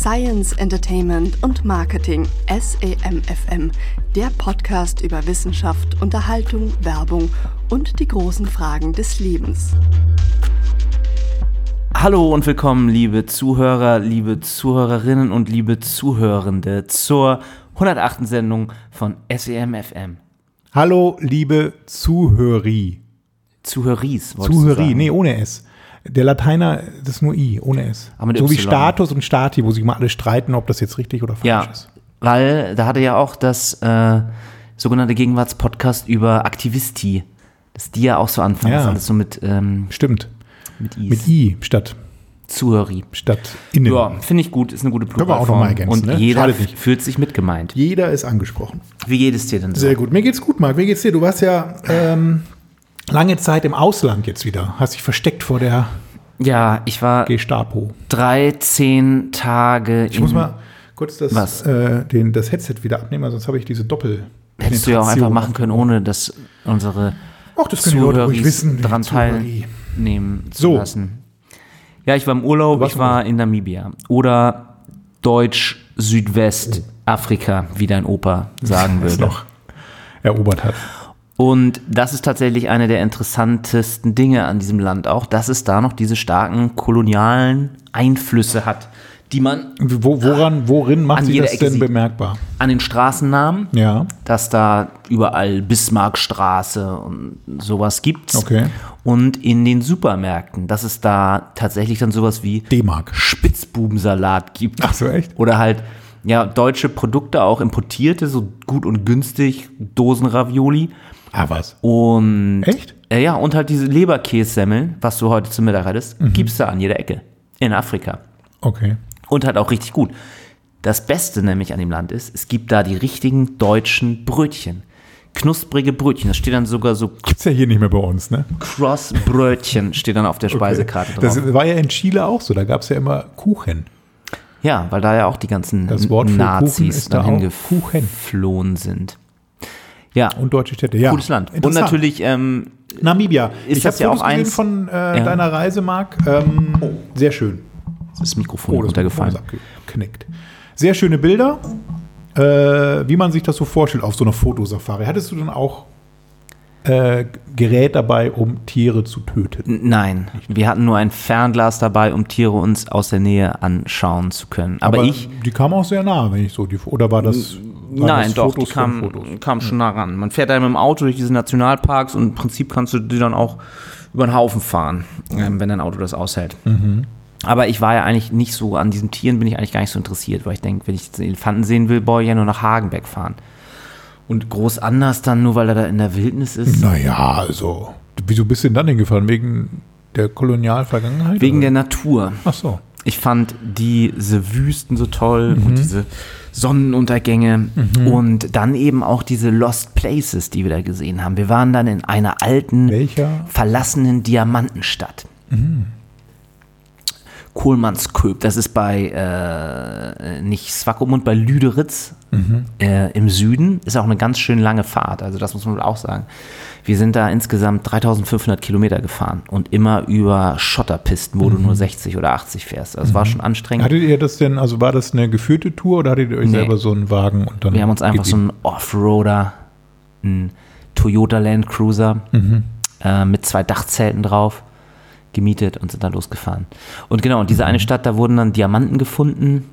Science, Entertainment und Marketing SEMFM, der Podcast über Wissenschaft, Unterhaltung, Werbung und die großen Fragen des Lebens. Hallo und willkommen, liebe Zuhörer, liebe Zuhörerinnen und liebe Zuhörende zur 108. Sendung von SEMFM. Hallo, liebe Zuhöri. Zuhöris, Zuhöri, nee, ohne S. Der Lateiner, das ist nur I, ohne S. Aber mit so wie Y. Status und Stati, wo sich mal alle streiten, ob das jetzt richtig oder falsch Ja, ist. weil da hatte ja auch das äh, sogenannte Gegenwartspodcast über Aktivisti, dass die ja auch so anfangen, Ja. das alles so mit, ähm, Stimmt. mit Is. Mit I statt, Zuhöri. statt innen. Ja, finde ich gut, ist eine gute wir auch noch Pluralform. mal ergänzen, Und ne? jeder fühlt sich mitgemeint. Jeder ist angesprochen. Wie geht es dir denn so? Sehr gut. Mir geht's gut, Marc. Wie geht's dir? Du warst ja ähm, lange Zeit im Ausland jetzt wieder. Hast dich versteckt vor der Ja, ich war Gestapo. 13 Tage Ich muss mal kurz das? Äh, den, das Headset wieder abnehmen, sonst habe ich diese Doppel. Hättest du ja auch einfach machen können, ohne dass unsere Ach, das Zuhöris wissen. daran Zuhöri. teilnehmen zu So. lassen. Ja, ich war im Urlaub, ich war in Namibia. Oder Deutsch Südwest Afrika, wie dein Opa sagen würde. noch erobert hat. Und das ist tatsächlich eine der interessantesten Dinge an diesem Land auch, dass es da noch diese starken kolonialen Einflüsse hat, die man Wo, woran, worin macht jeder das denn sieht. bemerkbar? an den Straßennamen, Ja, dass da überall Bismarckstraße und sowas gibt. Okay. Und in den Supermärkten, dass es da tatsächlich dann sowas wie D-Mark. Spitzbubensalat gibt. Ach so, echt? Oder halt, ja, deutsche Produkte, auch importierte, so gut und günstig, Dosenravioli. Ah, was? Und Echt? Äh, ja, und halt diese Leberkässemmeln, was du heute zum Mittag hattest, Mhm. gibt's da an jeder Ecke. In Afrika. Okay. Und halt auch richtig gut. Das Beste nämlich an dem Land ist, es gibt da die richtigen deutschen Brötchen. Knusprige Brötchen. Das steht dann sogar so Gibt's ja hier nicht mehr bei uns, ne? Cross-Brötchen steht dann auf der Speisekarte drauf. Das war ja in Chile auch so. Da gab's ja immer Kuchen. ja, weil da ja auch die ganzen für Kuchen Nazis ist da hingeflohen sind. Ja, Und deutsche Städte. Ja. gutes Land. Und natürlich, ähm, Namibia. Ist ich habe ja Fotos auch gesehen eins- von äh, Ja. deiner Reise, Marc. Ähm, Sehr schön. das Mikrofon Oh, das runtergefallen. Mikrofon abgeknickt. Sehr schöne Bilder. Äh, wie man sich das so vorstellt auf so einer Fotosafari. Hattest du dann auch äh, Gerät dabei, um Tiere zu töten? Nein, wir hatten nur ein Fernglas dabei, um Tiere uns aus der Nähe anschauen zu können. Aber, ich, Die kamen auch sehr nah, wenn ich so die. Oder war das. Nein, doch, Fotos die Fotos? kam schon nah ran. Man fährt da mit dem Auto durch diese Nationalparks und im Prinzip kannst du die dann auch über den Haufen fahren, ähm, wenn dein Auto das aushält. Mhm. Aber ich war ja eigentlich nicht so, an diesen Tieren bin ich eigentlich gar nicht so interessiert, weil ich denke, wenn ich jetzt Elefanten sehen will, brauche ich ja nur nach Hagenbeck fahren. Und groß anders dann, nur weil er da in der Wildnis ist. Naja, also. Wieso bist du denn dann hingefahren? Wegen der Kolonialvergangenheit? Wegen der oder? Natur. Ach so. Ich fand diese Wüsten so toll Mhm. und diese Sonnenuntergänge und dann eben auch diese Lost Places, die wir da gesehen haben. Wir waren dann in einer alten, Welcher? verlassenen Diamantenstadt. Kohlmannsköp, das ist bei äh, nicht Swakopmund, bei Lüderitz äh, im Süden. Ist auch eine ganz schön lange Fahrt, also das muss man wohl auch sagen. Wir sind da insgesamt 3500 Kilometer gefahren und immer über Schotterpisten, wo du nur 60 oder 80 fährst. Also es war schon anstrengend. Hattet ihr das denn, also war das eine geführte Tour oder hattet ihr euch Nee. selber so einen Wagen und dann. Wir haben uns einfach so einen Offroader, einen Toyota Land Cruiser äh, mit zwei Dachzelten drauf gemietet und sind dann losgefahren. Und genau, und diese eine Stadt, da wurden dann Diamanten gefunden,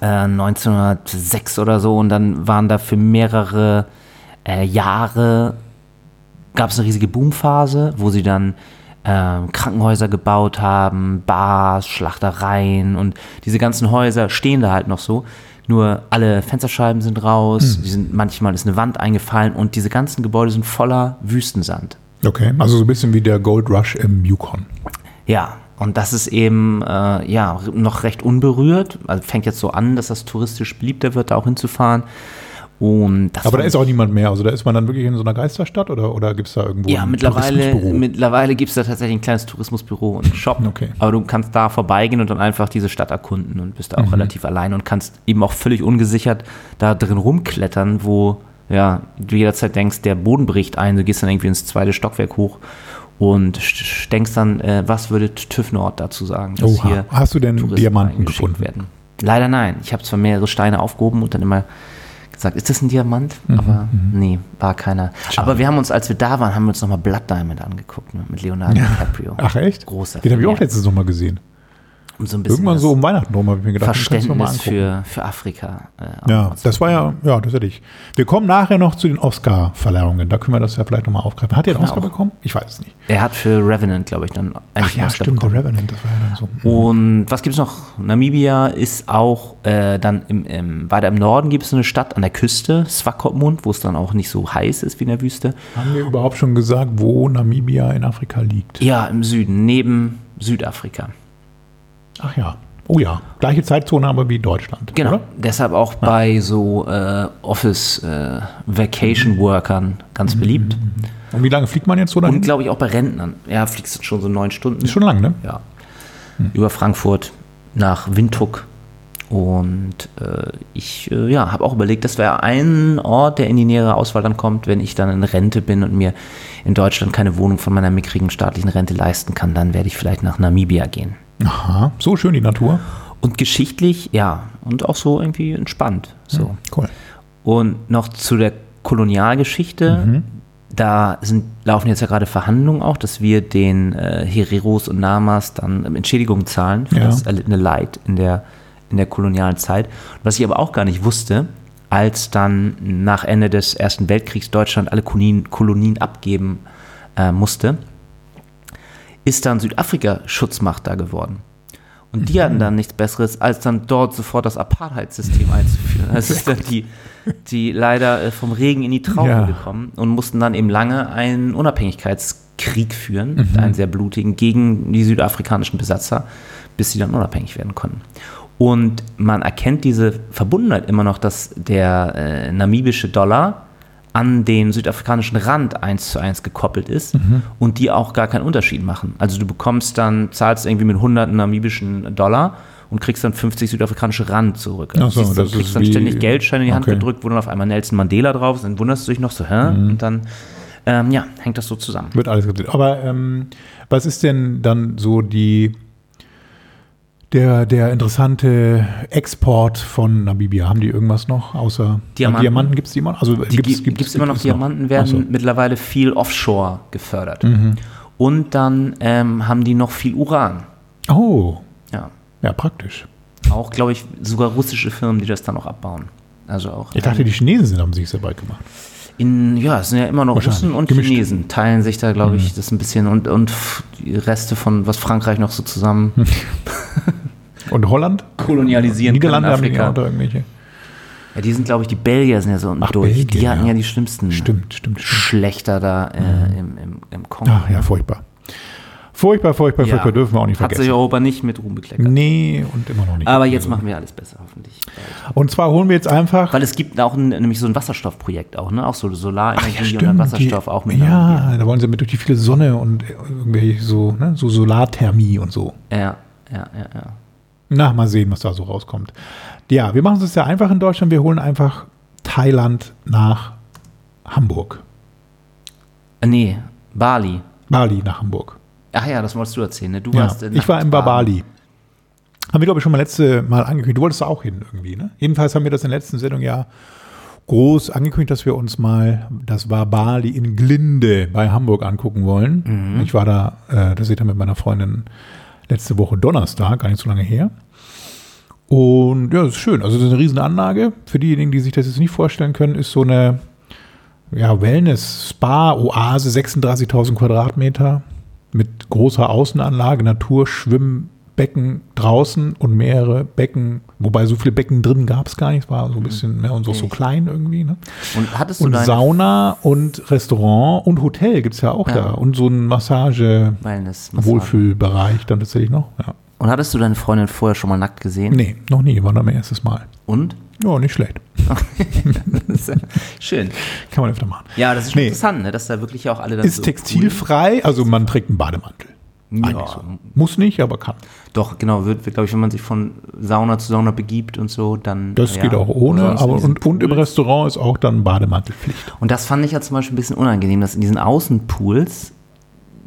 äh, 1906 oder so, und dann waren da für mehrere äh, Jahre, gab es eine riesige Boomphase, wo sie dann ähm, Krankenhäuser gebaut haben, Bars, Schlachtereien und diese ganzen Häuser stehen da halt noch so. Nur alle Fensterscheiben sind raus, die sind, manchmal ist eine Wand eingefallen und diese ganzen Gebäude sind voller Wüstensand. Okay, also so ein bisschen wie der Gold Rush im Yukon. Ja, und das ist eben äh, ja noch recht unberührt. Also fängt jetzt so an, dass das touristisch beliebter wird, da auch hinzufahren. Und das Aber da ist auch niemand mehr. Also da ist man dann wirklich in so einer Geisterstadt oder, oder gibt es da irgendwo ja, ein mittlerweile, mittlerweile gibt es da tatsächlich ein kleines Tourismusbüro und einen Shop. Okay. Aber du kannst da vorbeigehen und dann einfach diese Stadt erkunden und bist da Mhm. auch relativ allein und kannst eben auch völlig ungesichert da drin rumklettern, wo ja, du jederzeit denkst, der Boden bricht ein, du gehst dann irgendwie ins zweite Stockwerk hoch und st- denkst dann, äh, was würde TÜV Nord dazu sagen, dass Oha. hier Hast du denn Touristen Diamanten gefunden? werden. Leider nein. Ich habe zwar mehrere Steine aufgehoben und dann immer gesagt, ist das ein Diamant? Aber nee, war keiner. Aber wir haben uns, als wir da waren, haben wir uns nochmal Blood Diamond angeguckt ne? mit Leonardo DiCaprio. Ach echt? Großer Den habe ich auch letztens noch mal gesehen. Um so ein bisschen Irgendwann so um Weihnachten rum habe ich mir gedacht, Verständnis für, für Afrika. äh, Ja, das war ja, ja, das hätte ich. Wir kommen nachher noch zu den Oscar-Verleihungen. Da können wir das ja vielleicht nochmal aufgreifen. Hat er einen wir Oscar bekommen? Ich weiß es nicht. Er hat für Revenant, glaube ich, dann Ach eigentlich ja, einen Oscar stimmt, bekommen. Revenant, das war ja dann so. Und was gibt es noch? Namibia ist auch äh, dann im, im, weiter im Norden gibt es eine Stadt an der Küste, Swakopmund, wo es dann auch nicht so heiß ist wie in der Wüste. Haben wir überhaupt schon gesagt, wo Namibia in Afrika liegt? Ja, im Süden, neben Südafrika. Ach ja. Oh ja, gleiche Zeitzone aber wie Deutschland. Genau. Oder? Deshalb auch bei so äh, Office äh, Vacation Workern ganz beliebt. Und wie lange fliegt man jetzt so dahin? Und glaube ich auch bei Rentnern. Ja, fliegst du schon so neun Stunden. Ist schon lang, ne? Ja. Über Frankfurt nach Windhoek. Und äh, ich äh, ja, habe auch überlegt, das wäre ein Ort, der in die nähere Auswahl dann kommt, wenn ich dann in Rente bin und mir in Deutschland keine Wohnung von meiner mickrigen staatlichen Rente leisten kann, dann werde ich vielleicht nach Namibia gehen. Aha, so schön die Natur. Und geschichtlich, ja, und auch so irgendwie entspannt. So. Cool. Und noch zu der Kolonialgeschichte. Da sind, laufen jetzt ja gerade Verhandlungen auch, dass wir den äh, Hereros und Namas dann ähm, Entschädigungen zahlen für Ja. das erlittene Leid in der, in der kolonialen Zeit. Was ich aber auch gar nicht wusste, als dann nach Ende des Ersten Weltkriegs Deutschland alle Kolonien, Kolonien abgeben äh, musste, ist dann Südafrika Schutzmacht da geworden. Und die hatten dann nichts Besseres, als dann dort sofort das Apartheid-System einzuführen. Das ist dann die, die leider äh, vom Regen in die Traufe Ja. gekommen und mussten dann eben lange einen Unabhängigkeitskrieg führen, Mhm. einen sehr blutigen, gegen die südafrikanischen Besatzer, bis sie dann unabhängig werden konnten. Und man erkennt diese Verbundenheit immer noch, dass der äh, namibische Dollar an den südafrikanischen Rand eins zu eins gekoppelt ist Mhm. und die auch gar keinen Unterschied machen. Also du bekommst dann, zahlst irgendwie mit 100 namibischen Dollar und kriegst dann 50 südafrikanische Rand zurück. Also Ach so, du siehst, dann das kriegst ist dann ständig Geldscheine in die Hand okay. Mhm. gedrückt, wo dann auf einmal Nelson Mandela drauf ist, dann wunderst du dich noch so, hä? Und dann, ähm, ja, hängt das so zusammen. Wird alles gedreht. Aber ähm, was ist denn dann so die der, der interessante Export von Namibia? Haben die irgendwas noch außer Diamanten? Diamanten gibt es die immer? Also Die gibt es immer noch, Diamanten werden Ach so. mittlerweile viel offshore gefördert. Mhm. Und dann ähm, haben die noch viel Uran. Oh, Ja. ja, praktisch. Auch, glaube ich, sogar russische Firmen, die das dann auch abbauen. Also auch. Ich dachte, die Chinesen sind, haben sich bald gemacht. In, ja, es sind ja immer noch. Russen und Gemischt. Mhm. Chinesen, teilen sich da, glaube ich, das ein bisschen und, und Reste von, was Frankreich noch so zusammen Und Holland? kolonialisieren Niederlande haben in die irgendwelche. Ja, die sind, glaube ich, die Belgier sind ja so unten Ach, durch. Belgier, die hatten ja. ja. die schlimmsten Stimmt, stimmt, stimmt. Schlechter da äh, im, im, im Kongo. Ach ja, furchtbar. Furchtbar, furchtbar, Ja. furchtbar, dürfen wir auch nicht Hat sich vergessen. Europa nicht mit Ruhm bekleckert. Nee, und immer noch nicht. Aber jetzt machen wir alles besser, hoffentlich. Und zwar holen wir jetzt einfach. Weil es gibt auch ein, nämlich so ein Wasserstoffprojekt auch, ne? Auch so Solarenergie Ach und dann Wasserstoff die, auch mit. Ja, da wollen sie mit durch die viele Sonne und irgendwelche so, ne, so Solarthermie und so. Ja, ja, ja, ja. Na, mal sehen, was da so rauskommt. Ja, wir machen es ja einfach in Deutschland. Wir holen einfach Thailand nach Hamburg. Äh, Nee, Bali. Bali nach Hamburg. Ach ja, das wolltest du erzählen, ne? Du Ja, warst in ich war in. Bali. Haben wir, glaube ich, schon mal letzte Mal angekündigt. Du wolltest da auch hin irgendwie, ne? Jedenfalls haben wir das in der letzten Sendung ja groß angekündigt, dass wir uns mal, das war Bali in Glinde bei Hamburg angucken wollen. Mhm. Ich war da, äh, das seht ihr mit meiner Freundin letzte Woche Donnerstag, gar nicht so lange her. Und ja, das ist schön. Also das ist eine riesen Anlage. Für diejenigen, die sich das jetzt nicht vorstellen können, ist so eine ja, Wellness, Spa, Oase, 36.000 Quadratmeter mit großer Außenanlage, Naturschwimmbecken draußen und mehrere Becken, wobei so viele Becken drin gab es gar nicht, es war so ein bisschen mehr und so, so klein irgendwie. Ne? Und hattest du Und Sauna und Restaurant und Hotel gibt es ja auch Ja. da und so ein Massage, Wellness Massage. Wohlfühlbereich dann tatsächlich noch. Ja. Und hattest du deine Freundin vorher schon mal nackt gesehen? Nee, noch nie, war dann mein erstes Mal. Und? Ja, nicht schlecht. Schön. Kann man öfter machen. Ja, das ist schon Nee. interessant, ne? dass da wirklich auch alle dann Ist so textilfrei, also man trägt einen Bademantel. cool- Ja, so. Muss nicht, aber kann. Doch, genau, wird, wird glaube ich, wenn man sich von Sauna zu Sauna begibt und so, dann. Das ja, geht auch ohne, aber und, und im. Restaurant ist auch dann Bademantelpflicht. Und das fand ich ja zum Beispiel ein bisschen unangenehm, dass in diesen Außenpools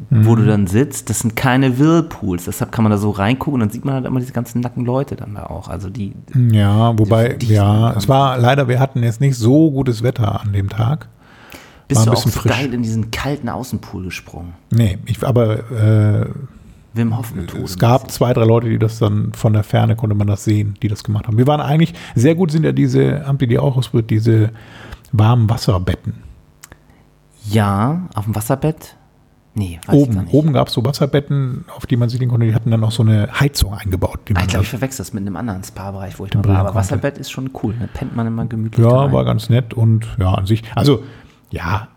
wo du dann sitzt, das sind keine Whirlpools. Deshalb kann man da so reingucken und dann sieht man halt immer diese ganzen nacken Leute dann da auch. Also die. Ja, wobei, die- die- ja, es war leider, wir hatten jetzt nicht so gutes Wetter an dem Tag. Bist du auch bisschen so frisch. geil in diesen kalten Außenpool gesprungen? Nee, ich, aber äh, Wim Hof Methode. es gab zwei, drei Leute, die das dann von der Ferne konnte man das sehen, die das gemacht haben. Wir waren eigentlich, sehr gut sind ja diese, habt ihr die auch ausprobiert, diese warmen Wasserbetten. Ja, auf dem Wasserbett? Nee, Oben, oben gab es so Wasserbetten, auf die man sich konnte, die hatten dann auch so eine Heizung eingebaut. Ah, ich glaube, ich verwechsel das mit einem anderen Spa-Bereich, wo ich mal war. Aber konnte. Wasserbett ist schon cool. Da pennt man immer gemütlich. Ja, rein. war ganz nett und ja, an sich, also ja,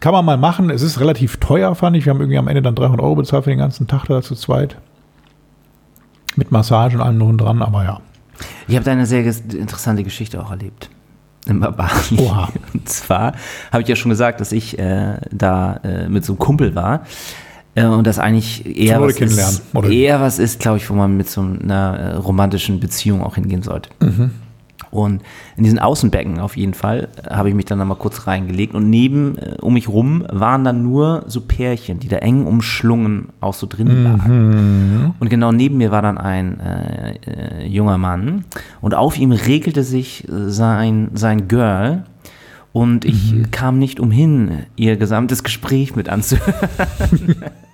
kann man mal machen. Es ist relativ teuer, fand ich. Wir haben irgendwie am Ende dann 300 Euro bezahlt für den ganzen Tag da zu zweit. Mit Massage und allem drum dran, aber ja. Ich habe da eine sehr interessante Geschichte auch erlebt. In Bali. Oha. Und zwar habe ich ja schon gesagt, dass ich äh, da äh, mit so einem Kumpel war. Äh, und das eigentlich eher was, ist, eher was ist, glaube ich, wo man mit so einer äh, romantischen Beziehung auch hingehen sollte. Mhm. Und in diesen Außenbecken auf jeden Fall habe ich mich dann mal kurz reingelegt. Und neben, äh, um mich rum waren dann nur so Pärchen, die da eng umschlungen auch so drin lagen. Und genau neben mir war dann ein äh, äh, junger Mann. Und auf ihm regelte sich äh, sein, sein Girl. Und ich äh, kam nicht umhin, ihr gesamtes Gespräch mit anzuhören.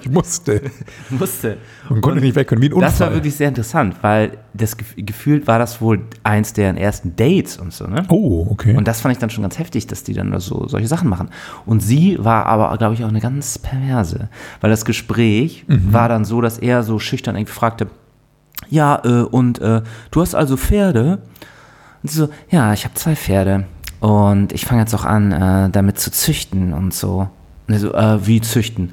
Ich musste. musste. Man konnte nicht weg können, wie ein Unfall. Das war wirklich sehr interessant, weil das gef- gefühlt war das wohl eins deren ersten Dates und so, ne? oh, okay. Und das fand ich dann schon ganz heftig, dass die dann da so solche Sachen machen. Und sie war aber, glaube ich, auch eine ganz perverse, weil das Gespräch war dann so, dass er so schüchtern irgendwie fragte, ja, äh, und äh, du hast also Pferde? Und sie so, ja, ich habe zwei Pferde und ich fange jetzt auch an, äh, damit zu züchten und so. Und er so, äh, wie züchten?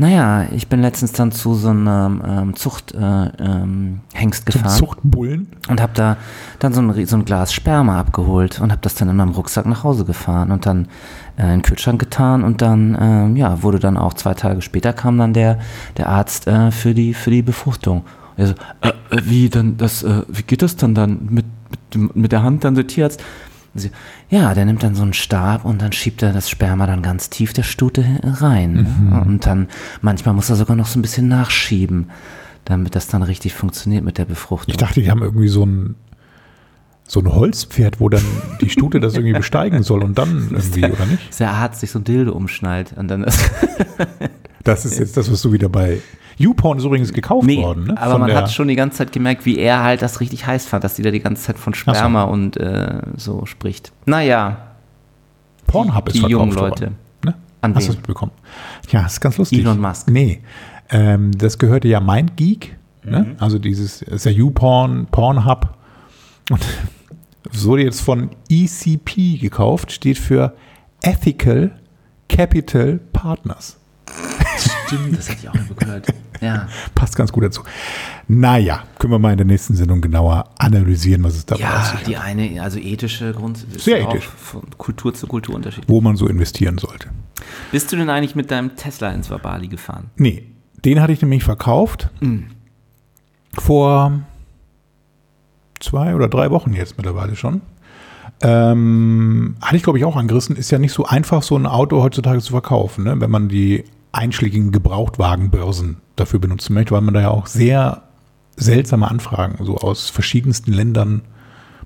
Naja, ich bin letztens dann zu so einem ähm, Zuchthengst äh, ähm, Hengst gefahren Zuchtbullen. und habe da dann so ein, so ein Glas Sperma abgeholt und habe das dann in meinem Rucksack nach Hause gefahren und dann äh, in den Kühlschrank getan und dann ähm, ja wurde dann auch zwei Tage später kam dann der der Arzt äh, für die für die Befruchtung. Er so, äh, äh, wie dann das äh, wie geht das dann dann mit mit, mit der Hand dann der Tierarzt? Sie, ja, der nimmt dann so einen Stab und dann schiebt er das Sperma dann ganz tief der Stute rein. Ne? Und dann manchmal muss er sogar noch so ein bisschen nachschieben, damit das dann richtig funktioniert mit der Befruchtung. Ich dachte, die haben irgendwie so ein, so ein Holzpferd, wo dann die Stute das irgendwie besteigen soll und dann irgendwie, oder nicht? dass der Arzt sich so ein Dildo umschnallt und dann ist Das ist jetzt das, was du wieder bei YouPorn ist übrigens gekauft nee, worden. Ne? aber Von man hat schon die ganze Zeit gemerkt, wie er halt das richtig heiß fand, dass die da die ganze Zeit von Sperma und äh, so spricht. Naja, Pornhub ist die verkauft jungen worden. Leute. Ne? An Hast du es bekommen? Ja, ist ganz lustig. Elon Musk. Nee. Ähm, das gehörte ja MindGeek. Mhm. Ne? Also dieses ist ja YouPorn, Pornhub. Und es wurde jetzt von ECP gekauft, steht für Ethical Capital Partners. Stimmt, das hatte ich auch mal gehört. Ja. Passt ganz gut dazu. Naja, können wir mal in der nächsten Sendung genauer analysieren, was es dabei Ja, sich hat. die eine, also ethische Grund, ist Sehr ja auch ethisch. von Kultur zu Kultur unterschiedlich. Wo man so investieren sollte. Bist du denn eigentlich mit deinem Tesla ins Wabali gefahren? Nee, den hatte ich nämlich verkauft. Vor zwei oder drei Wochen jetzt mittlerweile schon. Ähm, hatte ich, glaube ich, auch angerissen. Ist ja nicht so einfach, so ein Auto heutzutage zu verkaufen, ne? wenn man die einschlägigen Gebrauchtwagenbörsen dafür benutzen möchte, weil man da ja auch sehr seltsame Anfragen so aus verschiedensten Ländern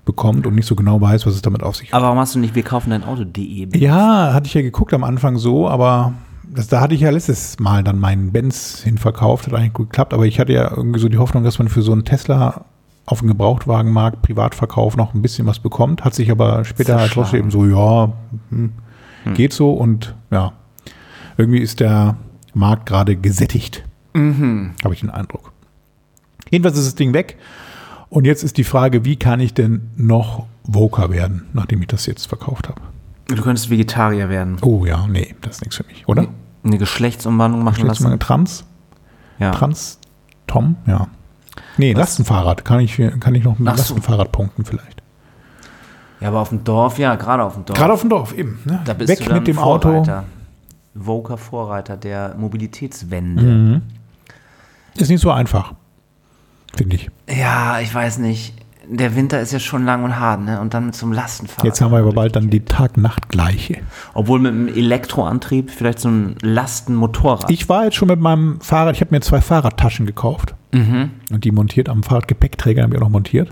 bekommt und nicht so genau weiß, was es damit auf sich hat. Aber warum hast du nicht wir kaufen dein Auto.de? Ja, hatte ich ja geguckt am Anfang so, aber das, da hatte ich ja letztes Mal dann meinen Benz hinverkauft, hat eigentlich gut geklappt, aber ich hatte ja irgendwie so die Hoffnung, dass man für so einen Tesla auf dem Gebrauchtwagenmarkt, Privatverkauf noch ein bisschen was bekommt, hat sich aber später halt trotzdem so, ja, hm, geht so und ja, irgendwie ist der Markt gerade gesättigt, habe ich den Eindruck. Jedenfalls ist das Ding weg und jetzt ist die Frage, wie kann ich denn noch Voker werden, nachdem ich das jetzt verkauft habe? Du könntest Vegetarier werden. Oh ja, nee, das ist nichts für mich, oder? Eine Geschlechtsumwandlung machen mal lassen. Trans? Ja. Trans? Tom? Ja. Nee, Lastenfahrrad. Kann ich, kann ich noch mit Ach so. Lastenfahrrad punkten vielleicht. ja, aber auf dem Dorf, ja, gerade auf dem Dorf. Gerade auf dem Dorf, eben. Ne? da bist Weg du dann mit dem Auto. Voker Vorreiter der Mobilitätswende. Mhm. Ist nicht so einfach, finde ich. Ja, ich weiß nicht. der Winter ist ja schon lang und hart, ne? Und dann mit so einem Lastenfahrrad. Jetzt haben wir aber bald dann die Tag-Nacht-Gleiche. Obwohl mit einem Elektroantrieb, vielleicht so ein Lastenmotorrad. Ich war jetzt schon mit meinem Fahrrad, ich habe mir zwei Fahrradtaschen gekauft. Mhm. Und die montiert am Fahrradgepäckträger, habe ich auch noch montiert.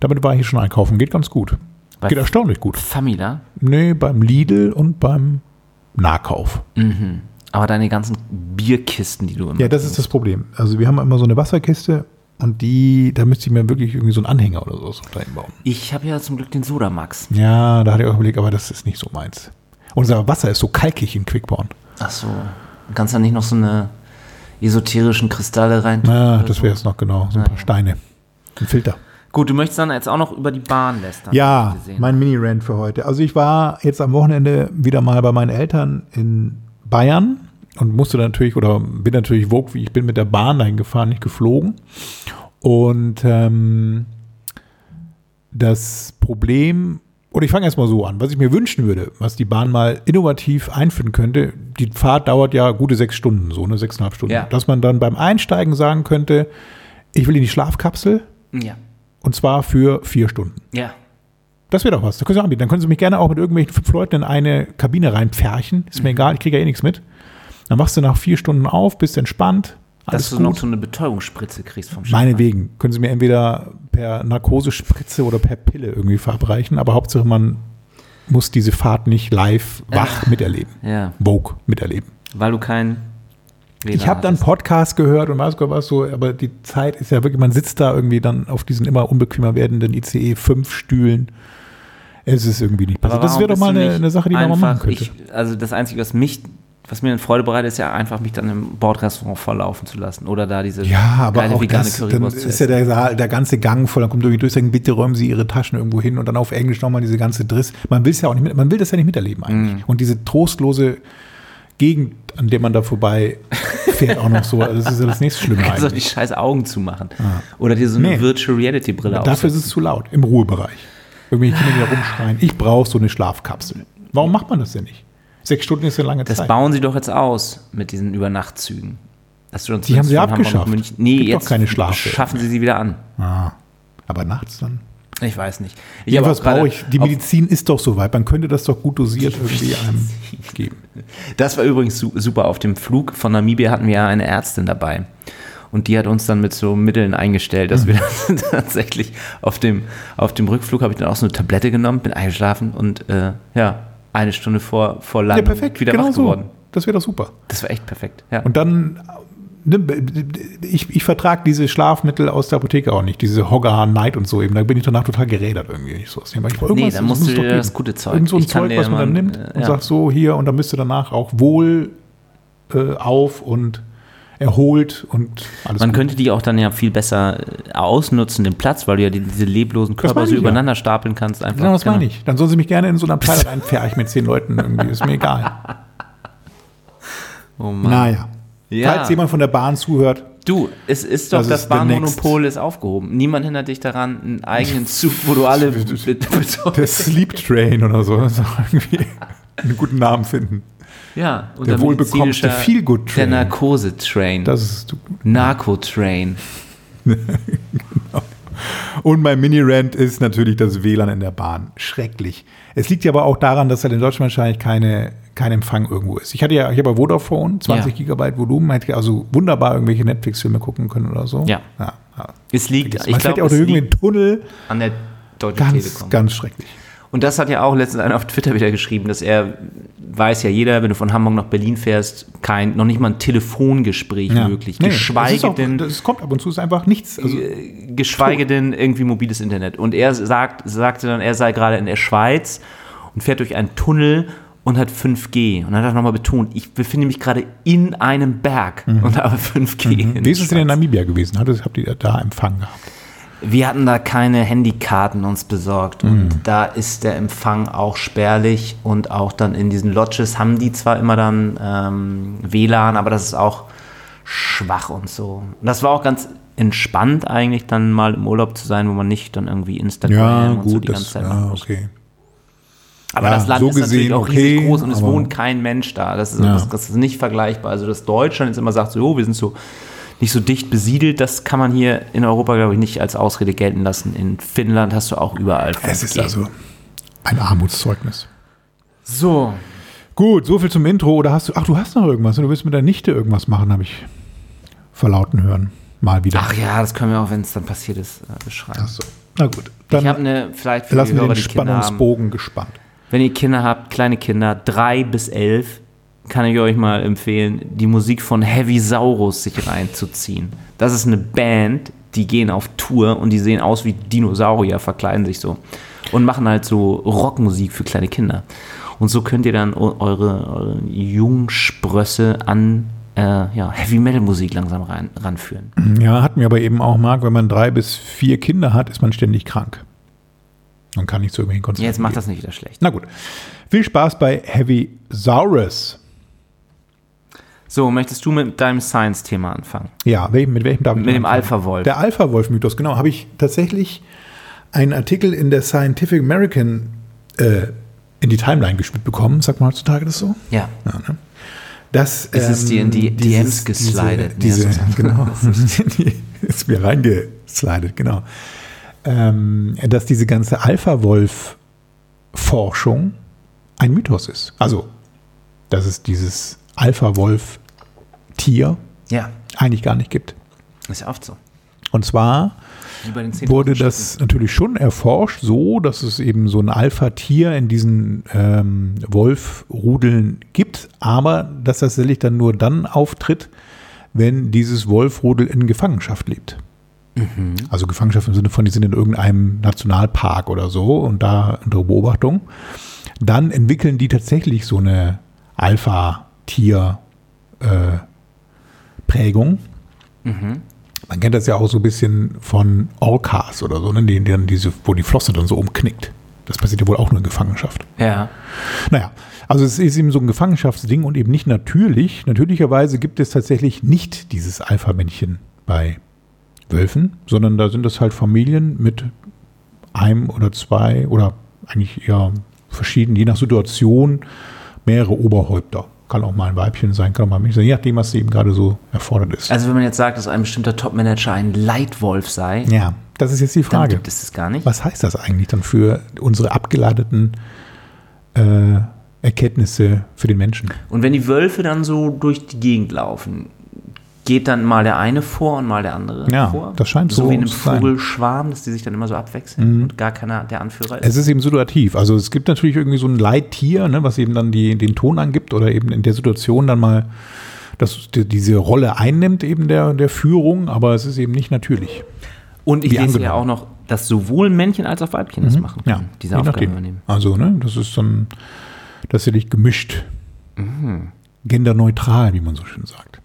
Damit war ich hier schon einkaufen. Geht ganz gut. Bei Geht erstaunlich gut. Famila. Nee, beim Lidl und beim Nahkauf. Mhm. Aber deine ganzen Bierkisten, die du immer. Ja, das ist das Problem. Also wir haben immer so eine Wasserkiste und die, da müsste ich mir wirklich irgendwie so einen Anhänger oder so dahin bauen. Ich habe ja zum Glück den Sodamax. Ja, da hatte ich auch überlegt, aber das ist nicht so meins. Unser Wasser ist so kalkig in Quickborn. Ach so. Kannst du da nicht noch so eine esoterischen Kristalle rein? Ja, das wäre es noch genau. So ein paar ja. Steine. Ein Filter. Gut, du möchtest dann jetzt auch noch über die Bahn lästern. Ja, mein Mini-Rant für heute. Also ich war jetzt am Wochenende wieder mal bei meinen Eltern in Bayern und musste natürlich oder bin natürlich wog, wie ich bin mit der Bahn dahin gefahren, nicht geflogen. Und ähm, das Problem, oder ich fange erstmal so an, was ich mir wünschen würde, was die Bahn mal innovativ einführen könnte, die Fahrt dauert ja gute sechs Stunden, so eine sechseinhalb Stunden, Ja. dass man dann beim Einsteigen sagen könnte, ich will in die Schlafkapsel Ja. Und zwar für vier Stunden. Ja. Das wäre doch was. Da können Sie anbieten. Dann können Sie mich gerne auch mit irgendwelchen fünf Leuten in eine Kabine reinpferchen. Ist Mhm. mir egal, ich kriege ja eh nichts mit. Dann machst du nach vier Stunden auf, bist entspannt. Alles Dass du gut. noch so eine Betäubungsspritze kriegst vom Schiff. Meinetwegen. Können Sie mir entweder per Narkosespritze oder per Pille irgendwie verabreichen. Aber Hauptsache, man muss diese Fahrt nicht live wach miterleben. Ja, Vogue miterleben. weil du kein WLAN Ich habe dann. Podcast gehört und weiß Gott was so, aber die Zeit ist ja wirklich, man sitzt da irgendwie dann auf diesen immer unbequemer werdenden ICE 5 Stühlen. Es ist irgendwie nicht passiert. Das wäre doch mal eine, eine Sache, die man mal machen könnte. Ich, also das Einzige, was mich, was mir eine Freude bereitet, ist ja einfach, mich dann im Bordrestaurant volllaufen zu lassen. Oder da diese Ja, aber geile auch vegane das, dann Currywurst zu ist ja der, der ganze Gang voll, dann kommt irgendwie durch, sagen, bitte räumen Sie Ihre Taschen irgendwo hin und dann auf Englisch nochmal diese ganze Driss. Man will es ja auch nicht man will das ja nicht miterleben eigentlich. Mhm. Und diese trostlose Gegend, an der man da vorbei fährt, auch noch so, also das ist ja das nächste Schlimme kannst doch die eigentlich. scheiß Augen zumachen. Oder dir so eine Nee. Virtual Reality Brille Dafür ist es zu laut, im Ruhebereich. Irgendwelche Kinder, die da rumschreien, ich brauche so eine Schlafkapsel. Warum macht man das denn nicht? Sechs Stunden ist ja lange Das Zeit. bauen sie doch jetzt aus mit diesen Übernachtzügen. Die haben sie Hamburg abgeschafft. München- Nee, Gibt jetzt keine schaffen sie sie wieder an. Ah, aber nachts dann? Ich weiß nicht. Ich Jedenfalls auch brauche ich, die Medizin ist doch soweit, man könnte das doch gut dosiert irgendwie einem geben. Das war übrigens su- super. Auf dem Flug von Namibia hatten wir ja eine Ärztin dabei. Und die hat uns dann mit so Mitteln eingestellt, dass wir dann tatsächlich auf dem, auf dem Rückflug habe ich dann auch so eine Tablette genommen, bin eingeschlafen und äh, ja, eine Stunde vor, vor Ja, Landung perfekt, wieder genau wach so. geworden. Das wäre doch super. Das war echt perfekt. Ja. Und dann, ich, ich vertrage diese Schlafmittel aus der Apotheke auch nicht, diese Hogger Night und so eben. Da bin ich danach total gerädert irgendwie. Ich so, ich brauch Nee, irgendwas, dann musst muss du es doch dir das gute Zeug. Irgend so ein Ich kann Zeug, was man dann mal, nimmt äh, und ja. sagt so hier und dann du danach auch wohl äh, auf und erholt und alles Man gut. könnte die auch dann ja viel besser äh, ausnutzen, den Platz, weil du ja die, diese leblosen Körper so ja. übereinander stapeln kannst. Einfach. Genau, das meine ich. Dann sollen sie mich gerne in so einer Abteil reinpferchen mit zehn Leuten irgendwie. Ist mir egal. Oh Mann. Naja. Ja. Falls jemand von der Bahn zuhört, Du, es ist doch, Das das, ist Bahnmonopol ist aufgehoben. Niemand hindert dich daran, einen eigenen Zug, wo du alle der Sleep Train oder so, auch irgendwie einen guten Namen finden. Ja, und Der wohlbekommte Feel-Good Train. Der Narkose-Train. Das ist Narco-Train. Und mein Mini-Rant ist natürlich das WLAN in der Bahn. Schrecklich. Es liegt ja aber auch daran, dass halt in Deutschland wahrscheinlich keine, kein Empfang irgendwo ist. Ich hatte ja, ich habe ja Vodafone, 20 Ja. Gigabyte Volumen, hätte also wunderbar irgendwelche Netflix-Filme gucken können oder so. Ja. ja, ja. Es liegt, Man ich ja glaube, auch es liegt Tunnel. an der Deutschen Ganz, Telekom. ganz schrecklich. Und das hat ja auch letztens einer auf Twitter wieder geschrieben, dass er weiß ja jeder, wenn du von Hamburg nach Berlin fährst, kein, noch nicht mal ein Telefongespräch möglich. Nee, geschweige es ist auch, denn, Das kommt ab und zu, ist einfach nichts. Also, geschweige denn irgendwie mobiles Internet. Und er sagt, sagte dann, er sei gerade in der Schweiz und fährt durch einen Tunnel und hat 5G. Und dann hat er nochmal betont, ich befinde mich gerade in einem Berg und habe 5G. in Mhm. wie ist es denn in. Namibia gewesen? Hat es- Habt ihr da Empfang gehabt? Wir hatten da keine Handykarten uns besorgt und Mhm. da ist der Empfang auch spärlich und auch dann in diesen Lodges haben die zwar immer dann ähm, WLAN, aber das ist auch schwach und so. Und das war auch ganz entspannt eigentlich dann mal im Urlaub zu sein, wo man nicht dann irgendwie Instagram und so die ganze Zeit machen ja, muss. okay. Aber Ja, das Land so ist natürlich gesehen auch riesig okay, groß und es wohnt kein Mensch da. Das ist, Ja. das, das ist nicht vergleichbar. Also dass Deutschland jetzt immer sagt, so, oh, wir sind so nicht so dicht besiedelt. Das kann man hier in Europa, glaube ich, nicht als Ausrede gelten lassen. In Finnland hast du auch überall. Es ist also ein Armutszeugnis. So. Gut, so viel zum Intro. Oder hast du, ach, du hast noch irgendwas. Du willst mit der Nichte irgendwas machen, habe ich verlauten hören. Mal wieder. Ach ja, das können wir auch, wenn es dann passiert ist, äh, beschreiben. Ach so. Na gut. Dann ich habe eine, vielleicht für lassen die Hörer, den Spannungsbogen gespannt. Wenn ihr Kinder habt, kleine Kinder, drei bis elf, kann ich euch mal empfehlen, die Musik von Heavy Saurus sich reinzuziehen. Das ist eine Band, die gehen auf Tour und die sehen aus wie Dinosaurier, verkleiden sich so und machen halt so Rockmusik für kleine Kinder. Und so könnt ihr dann eure, eure Jungsprösse an äh, ja, Heavy Metal Musik langsam rein, ranführen. Ja, hat mir aber eben auch, Marc, wenn man drei bis vier Kinder hat, ist man ständig krank. Man kann nicht zu irgendwelchen Konzerten. Jetzt macht das nicht wieder schlecht. Na gut. Viel Spaß bei Heavy Saurus. So, möchtest du mit deinem Science-Thema anfangen? Ja, mit welchem darf ich Mit dem Alpha-Wolf. Der Alpha-Wolf-Mythos, genau. Habe ich tatsächlich einen Artikel in der Scientific American äh, in die Timeline gespielt bekommen. Sagt man heutzutage das so? Ja. ja ne? Das, ist es dir in die ähm, DMs geslidet? Diese, diese genau. ist mir reingeslidet, genau. Ähm, dass diese ganze Alpha-Wolf-Forschung ein Mythos ist. Also, dass es dieses Alpha-Wolf-Tier ja. eigentlich gar nicht gibt. Ist ja oft so. Und zwar wurde das natürlich schon erforscht, so dass es eben so ein Alpha-Tier in diesen ähm, Wolfrudeln gibt, aber dass das tatsächlich dann nur dann auftritt, wenn dieses Wolfrudel in Gefangenschaft lebt. Mhm. Also Gefangenschaft im Sinne von, die sind in irgendeinem Nationalpark oder so und da unter Beobachtung. Dann entwickeln die tatsächlich so eine Alpha-Tier-Prägung. Äh, mhm. Man kennt das ja auch so ein bisschen von Orcas oder so, ne? die, die diese, wo die Flosse dann so umknickt. Das passiert ja wohl auch nur in Gefangenschaft. Ja. Naja, also es ist eben so ein Gefangenschaftsding und eben nicht natürlich. Natürlicherweise gibt es tatsächlich nicht dieses Alpha-Männchen bei Wölfen, sondern da sind das halt Familien mit einem oder zwei oder eigentlich eher verschieden, je nach Situation, mehrere Oberhäupter. Kann auch mal ein Weibchen sein, kann auch mal ein Männchen sein, je nachdem, was eben gerade so erfordert ist. Also wenn man jetzt sagt, dass ein bestimmter Topmanager ein Leitwolf sei. Ja, das ist jetzt die Frage. gibt es das gar nicht. Was heißt das eigentlich dann für unsere abgeleiteten äh, Erkenntnisse für den Menschen? Und wenn die Wölfe dann so durch die Gegend laufen, geht dann mal der eine vor und mal der andere ja, vor. Das scheint so, so wie in einem Vogelschwarm, dass die sich dann immer so abwechseln mhm. und gar keiner der Anführer ist. Es ist eben situativ. Also es gibt natürlich irgendwie so ein Leittier, ne, was eben dann die, den Ton angibt oder eben in der Situation dann mal dass die, diese Rolle einnimmt, eben der, der Führung, aber es ist eben nicht natürlich. Und ich lese ja auch noch, dass sowohl Männchen als auch Weibchen mhm. das machen können, ja, diese Aufgabe übernehmen. Also, ne, das ist dann tatsächlich gemischt. Mhm. Genderneutral, wie man so schön sagt.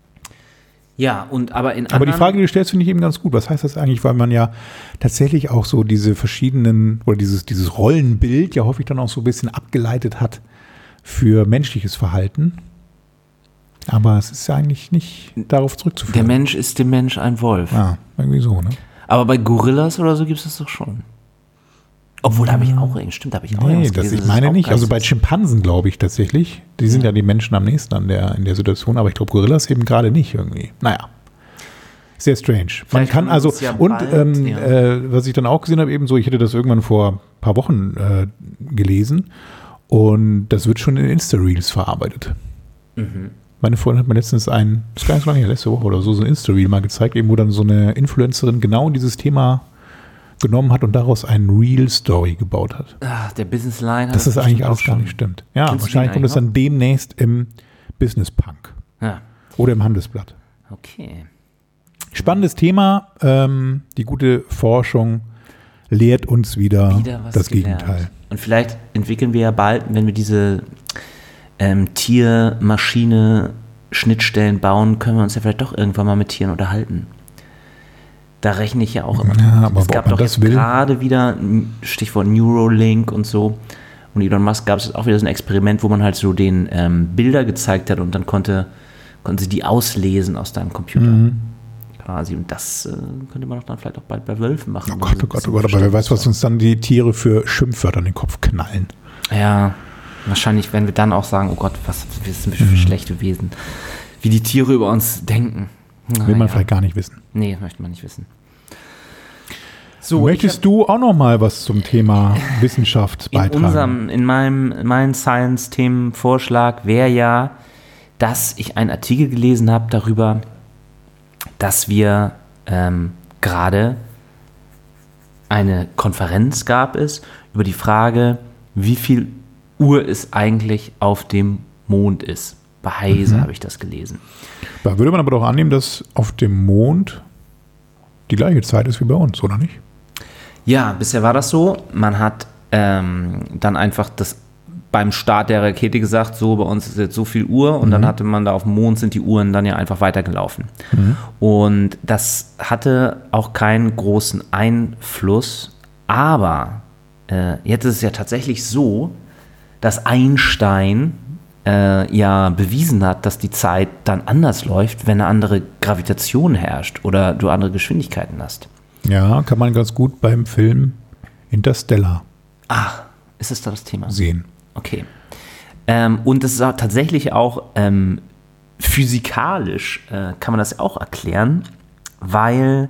Ja, und aber in Aber die Frage, die du stellst, finde ich eben ganz gut. Was heißt das eigentlich? Weil man ja tatsächlich auch so diese verschiedenen oder dieses, dieses Rollenbild ja häufig dann auch so ein bisschen abgeleitet hat für menschliches Verhalten. Aber es ist ja eigentlich nicht darauf zurückzuführen. Der Mensch ist dem Mensch ein Wolf. Ja, irgendwie so, ne? Aber bei Gorillas oder so gibt es das doch schon. Obwohl, da habe ich auch, stimmt, da habe ich auch Nee, das, ich meine nicht. Also bei Schimpansen glaube ich tatsächlich. Die sind ja. ja die Menschen am nächsten an der, in der Situation, aber ich glaube Gorillas eben gerade nicht irgendwie. Naja. Sehr strange. Vielleicht Man kann also, ja und ähm, ja. äh, was ich dann auch gesehen habe, eben so, ich hätte das irgendwann vor ein paar Wochen äh, gelesen und das wird schon in Insta-Reels verarbeitet. Mhm. Meine Freundin hat mir letztens ein, das ist gar nicht so lange her, letzte Woche oder so, so ein Insta-Reel mal gezeigt, eben wo dann so eine Influencerin genau dieses Thema genommen hat und daraus eine Real-Story gebaut hat. Ach, der Business Line. Das ist eigentlich auch gar nicht stimmt. Ja, Kennst wahrscheinlich kommt es dann demnächst im Business Punk. Ja. Oder im Handelsblatt. Okay. Spannendes Thema. Ähm, die gute Forschung lehrt uns wieder, wieder das gelernt. Gegenteil. Und vielleicht entwickeln wir ja bald, wenn wir diese ähm, Tier-Maschine-Schnittstellen bauen, können wir uns ja vielleicht doch irgendwann mal mit Tieren unterhalten. Da rechne ich ja auch immer. Ja, aber es gab doch jetzt gerade wieder, Stichwort Neuralink und so. Und Elon Musk gab es auch wieder so ein Experiment, wo man halt so den ähm, Bilder gezeigt hat und dann konnte, konnte sie die auslesen aus deinem Computer. Mhm. Quasi. Und das äh, könnte man doch dann vielleicht auch bald bei Wölfen machen. Oh Gott, oh Gott, oh Gott, aber wer weiß, was uns dann die Tiere für Schimpfwörter in den Kopf knallen. Ja, wahrscheinlich werden wir dann auch sagen, oh Gott, was, was sind wir für mhm. schlechte Wesen. Wie die Tiere über uns denken. Na, Will man ja. vielleicht gar nicht wissen. Nee, möchte man nicht wissen. So, Möchtest du auch noch mal was zum Thema Wissenschaft beitragen? In, unserem, in meinem in meinem Science-Themenvorschlag wäre ja, dass ich einen Artikel gelesen habe darüber, dass wir ähm, gerade eine Konferenz gab es über die Frage, wie viel Uhr es eigentlich auf dem Mond ist. Bei Heise mhm. habe ich das gelesen. Da würde man aber doch annehmen, dass auf dem Mond die gleiche Zeit ist wie bei uns, oder nicht? Ja, bisher war das so. Man hat ähm, dann einfach das beim Start der Rakete gesagt, so bei uns ist jetzt so viel Uhr und mhm. dann hatte man da auf dem Mond sind die Uhren dann ja einfach weitergelaufen. Mhm. Und das hatte auch keinen großen Einfluss, aber äh, jetzt ist es ja tatsächlich so, dass Einstein äh, ja bewiesen hat, dass die Zeit dann anders läuft, wenn eine andere Gravitation herrscht oder du andere Geschwindigkeiten hast. Ja, kann man ganz gut beim Film Interstellar. Ach, ist es da das Thema? Sehen. Okay. Ähm, und es ist auch tatsächlich auch ähm, physikalisch, äh, kann man das auch erklären, weil,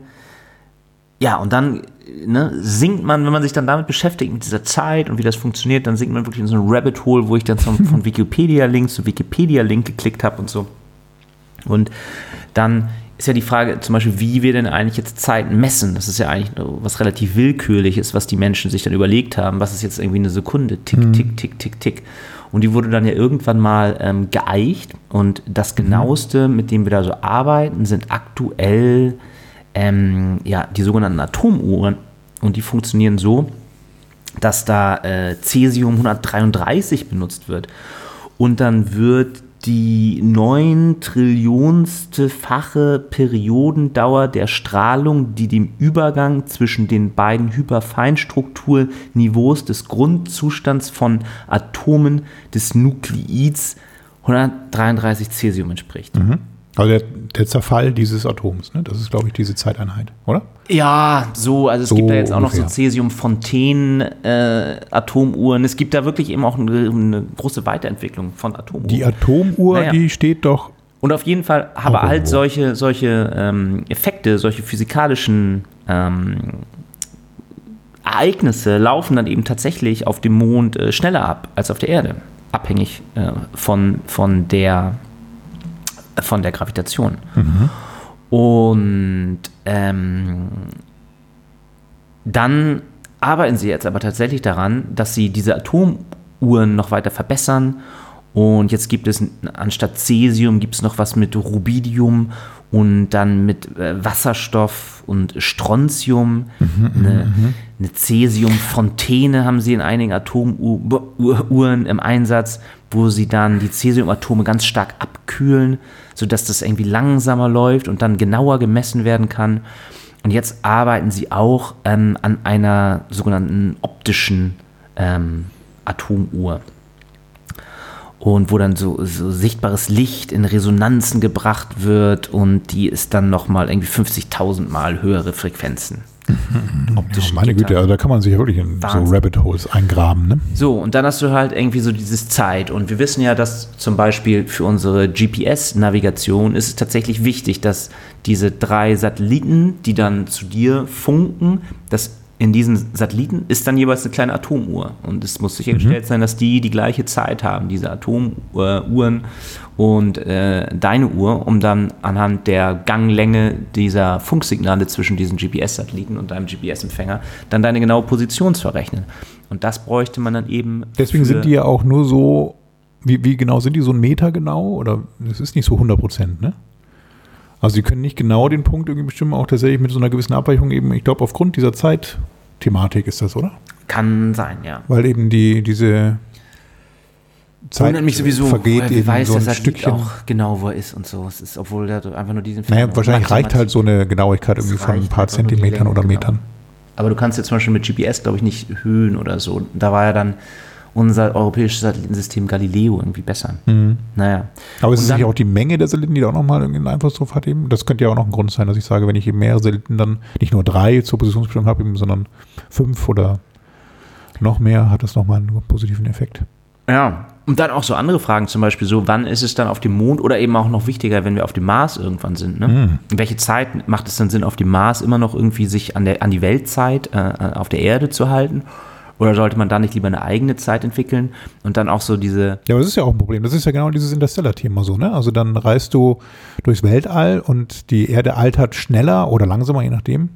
ja, und dann ne, sinkt man, wenn man sich dann damit beschäftigt, mit dieser Zeit und wie das funktioniert, dann sinkt man wirklich in so ein Rabbit Hole, wo ich dann zum, von Wikipedia-Link zu Wikipedia-Link geklickt habe und so. Und dann ist ja die Frage zum Beispiel, wie wir denn eigentlich jetzt Zeit messen. Das ist ja eigentlich was relativ Willkürliches, was die Menschen sich dann überlegt haben. Was ist jetzt irgendwie eine Sekunde? Tick, mhm. tick, tick, tick, tick. Und die wurde dann ja irgendwann mal ähm, geeicht. Und das genaueste, mit dem wir da so arbeiten, sind aktuell ähm, ja, die sogenannten Atomuhren. Und die funktionieren so, dass da äh, Cäsium 133 benutzt wird. Und dann wird die neun Trillionste fache Periodendauer der Strahlung, die dem Übergang zwischen den beiden Hyperfeinstrukturniveaus des Grundzustands von Atomen des Nukleids 133 Cäsium entspricht. Mhm. Also der, der, Zerfall dieses Atoms, ne? das ist, glaube ich, diese Zeiteinheit, oder? Ja, so, also es so gibt da jetzt auch ungefähr. noch so Cäsium-Fontänen-Atomuhren. Äh, es gibt da wirklich eben auch eine, eine, große Weiterentwicklung von Atomuhren. Die Atomuhr, naja. die steht doch. Und auf jeden Fall haben wir halt solche, solche ähm, Effekte, solche physikalischen ähm, Ereignisse laufen dann eben tatsächlich auf dem Mond äh, schneller ab als auf der Erde. Abhängig äh, von, von der von der Gravitation. Mhm. Und ähm, dann arbeiten sie jetzt aber tatsächlich daran, dass sie diese Atomuhren noch weiter verbessern. Und jetzt gibt es anstatt Cäsium gibt es noch was mit Rubidium und dann mit äh, Wasserstoff und Strontium. Mhm, eine, mhm. eine Cäsiumfontäne haben sie in einigen Atomuhren im Einsatz, wo sie dann die Cäsiumatome ganz stark abkühlen sodass das irgendwie langsamer läuft und dann genauer gemessen werden kann. Und jetzt arbeiten sie auch ähm, an einer sogenannten optischen ähm, Atomuhr. Und wo dann so, so, sichtbares Licht in Resonanzen gebracht wird und die ist dann nochmal irgendwie 50.000 Mal höhere Frequenzen. Optisch. meine Güte, also da kann man sich ja wirklich in Wahnsinn. so Rabbit Holes eingraben. Ne? So, und dann hast du halt irgendwie so dieses Zeit. Und wir wissen ja, dass zum Beispiel für unsere GPS-Navigation ist es tatsächlich wichtig, dass diese drei Satelliten, die dann zu dir funken, dass in diesen Satelliten ist dann jeweils eine kleine Atomuhr. Und es muss sichergestellt mhm. sein, dass die die gleiche Zeit haben, diese Atomuhren und äh, deine Uhr, um dann anhand der Ganglänge dieser Funksignale zwischen diesen GPS-Satelliten und deinem GPS-Empfänger dann deine genaue Position zu errechnen. Und das bräuchte man dann eben. Deswegen sind die ja auch nur so, wie, wie genau sind die, so ein Meter genau? Oder es ist nicht so 100 Prozent, ne? Also sie können nicht genau den Punkt irgendwie bestimmen, auch tatsächlich mit so einer gewissen Abweichung eben, ich glaube, aufgrund dieser Zeitthematik ist das, oder? Kann sein, ja. Weil eben die, diese Zeit Wundert mich sowieso, vergeht wie weiß so ein der Stückchen. auch genau, wo er ist und so. Es ist, obwohl der einfach nur diesen Naja, wahrscheinlich reicht halt so eine Genauigkeit irgendwie von ein paar Zentimetern Länge, oder genau. Metern. Genau. Aber du kannst jetzt zum Beispiel mit GPS, glaube ich, nicht Höhen oder so. Da war ja dann unser europäisches Satellitensystem Galileo irgendwie besser. Mhm. Naja. Aber ist es nicht auch die Menge der Satelliten, die da auch nochmal einen Einfluss drauf hat eben? Das könnte ja auch noch ein Grund sein, dass ich sage, wenn ich eben mehrere Satelliten dann nicht nur drei zur Positionsbestimmung habe, sondern fünf oder noch mehr, hat das nochmal einen positiven Effekt. Ja, Und dann auch so andere Fragen, zum Beispiel so, wann ist es dann auf dem Mond oder eben auch noch wichtiger, wenn wir auf dem Mars irgendwann sind. Ne? Hm. In welche Zeit macht es dann Sinn, auf dem Mars immer noch irgendwie sich an, der, an die Weltzeit äh, auf der Erde zu halten? Oder sollte man da nicht lieber eine eigene Zeit entwickeln und dann auch so diese. Ja, aber das ist ja auch ein Problem. Das ist ja genau dieses Interstellar-Thema so, ne? Also dann reist du durchs Weltall und die Erde altert schneller oder langsamer, je nachdem,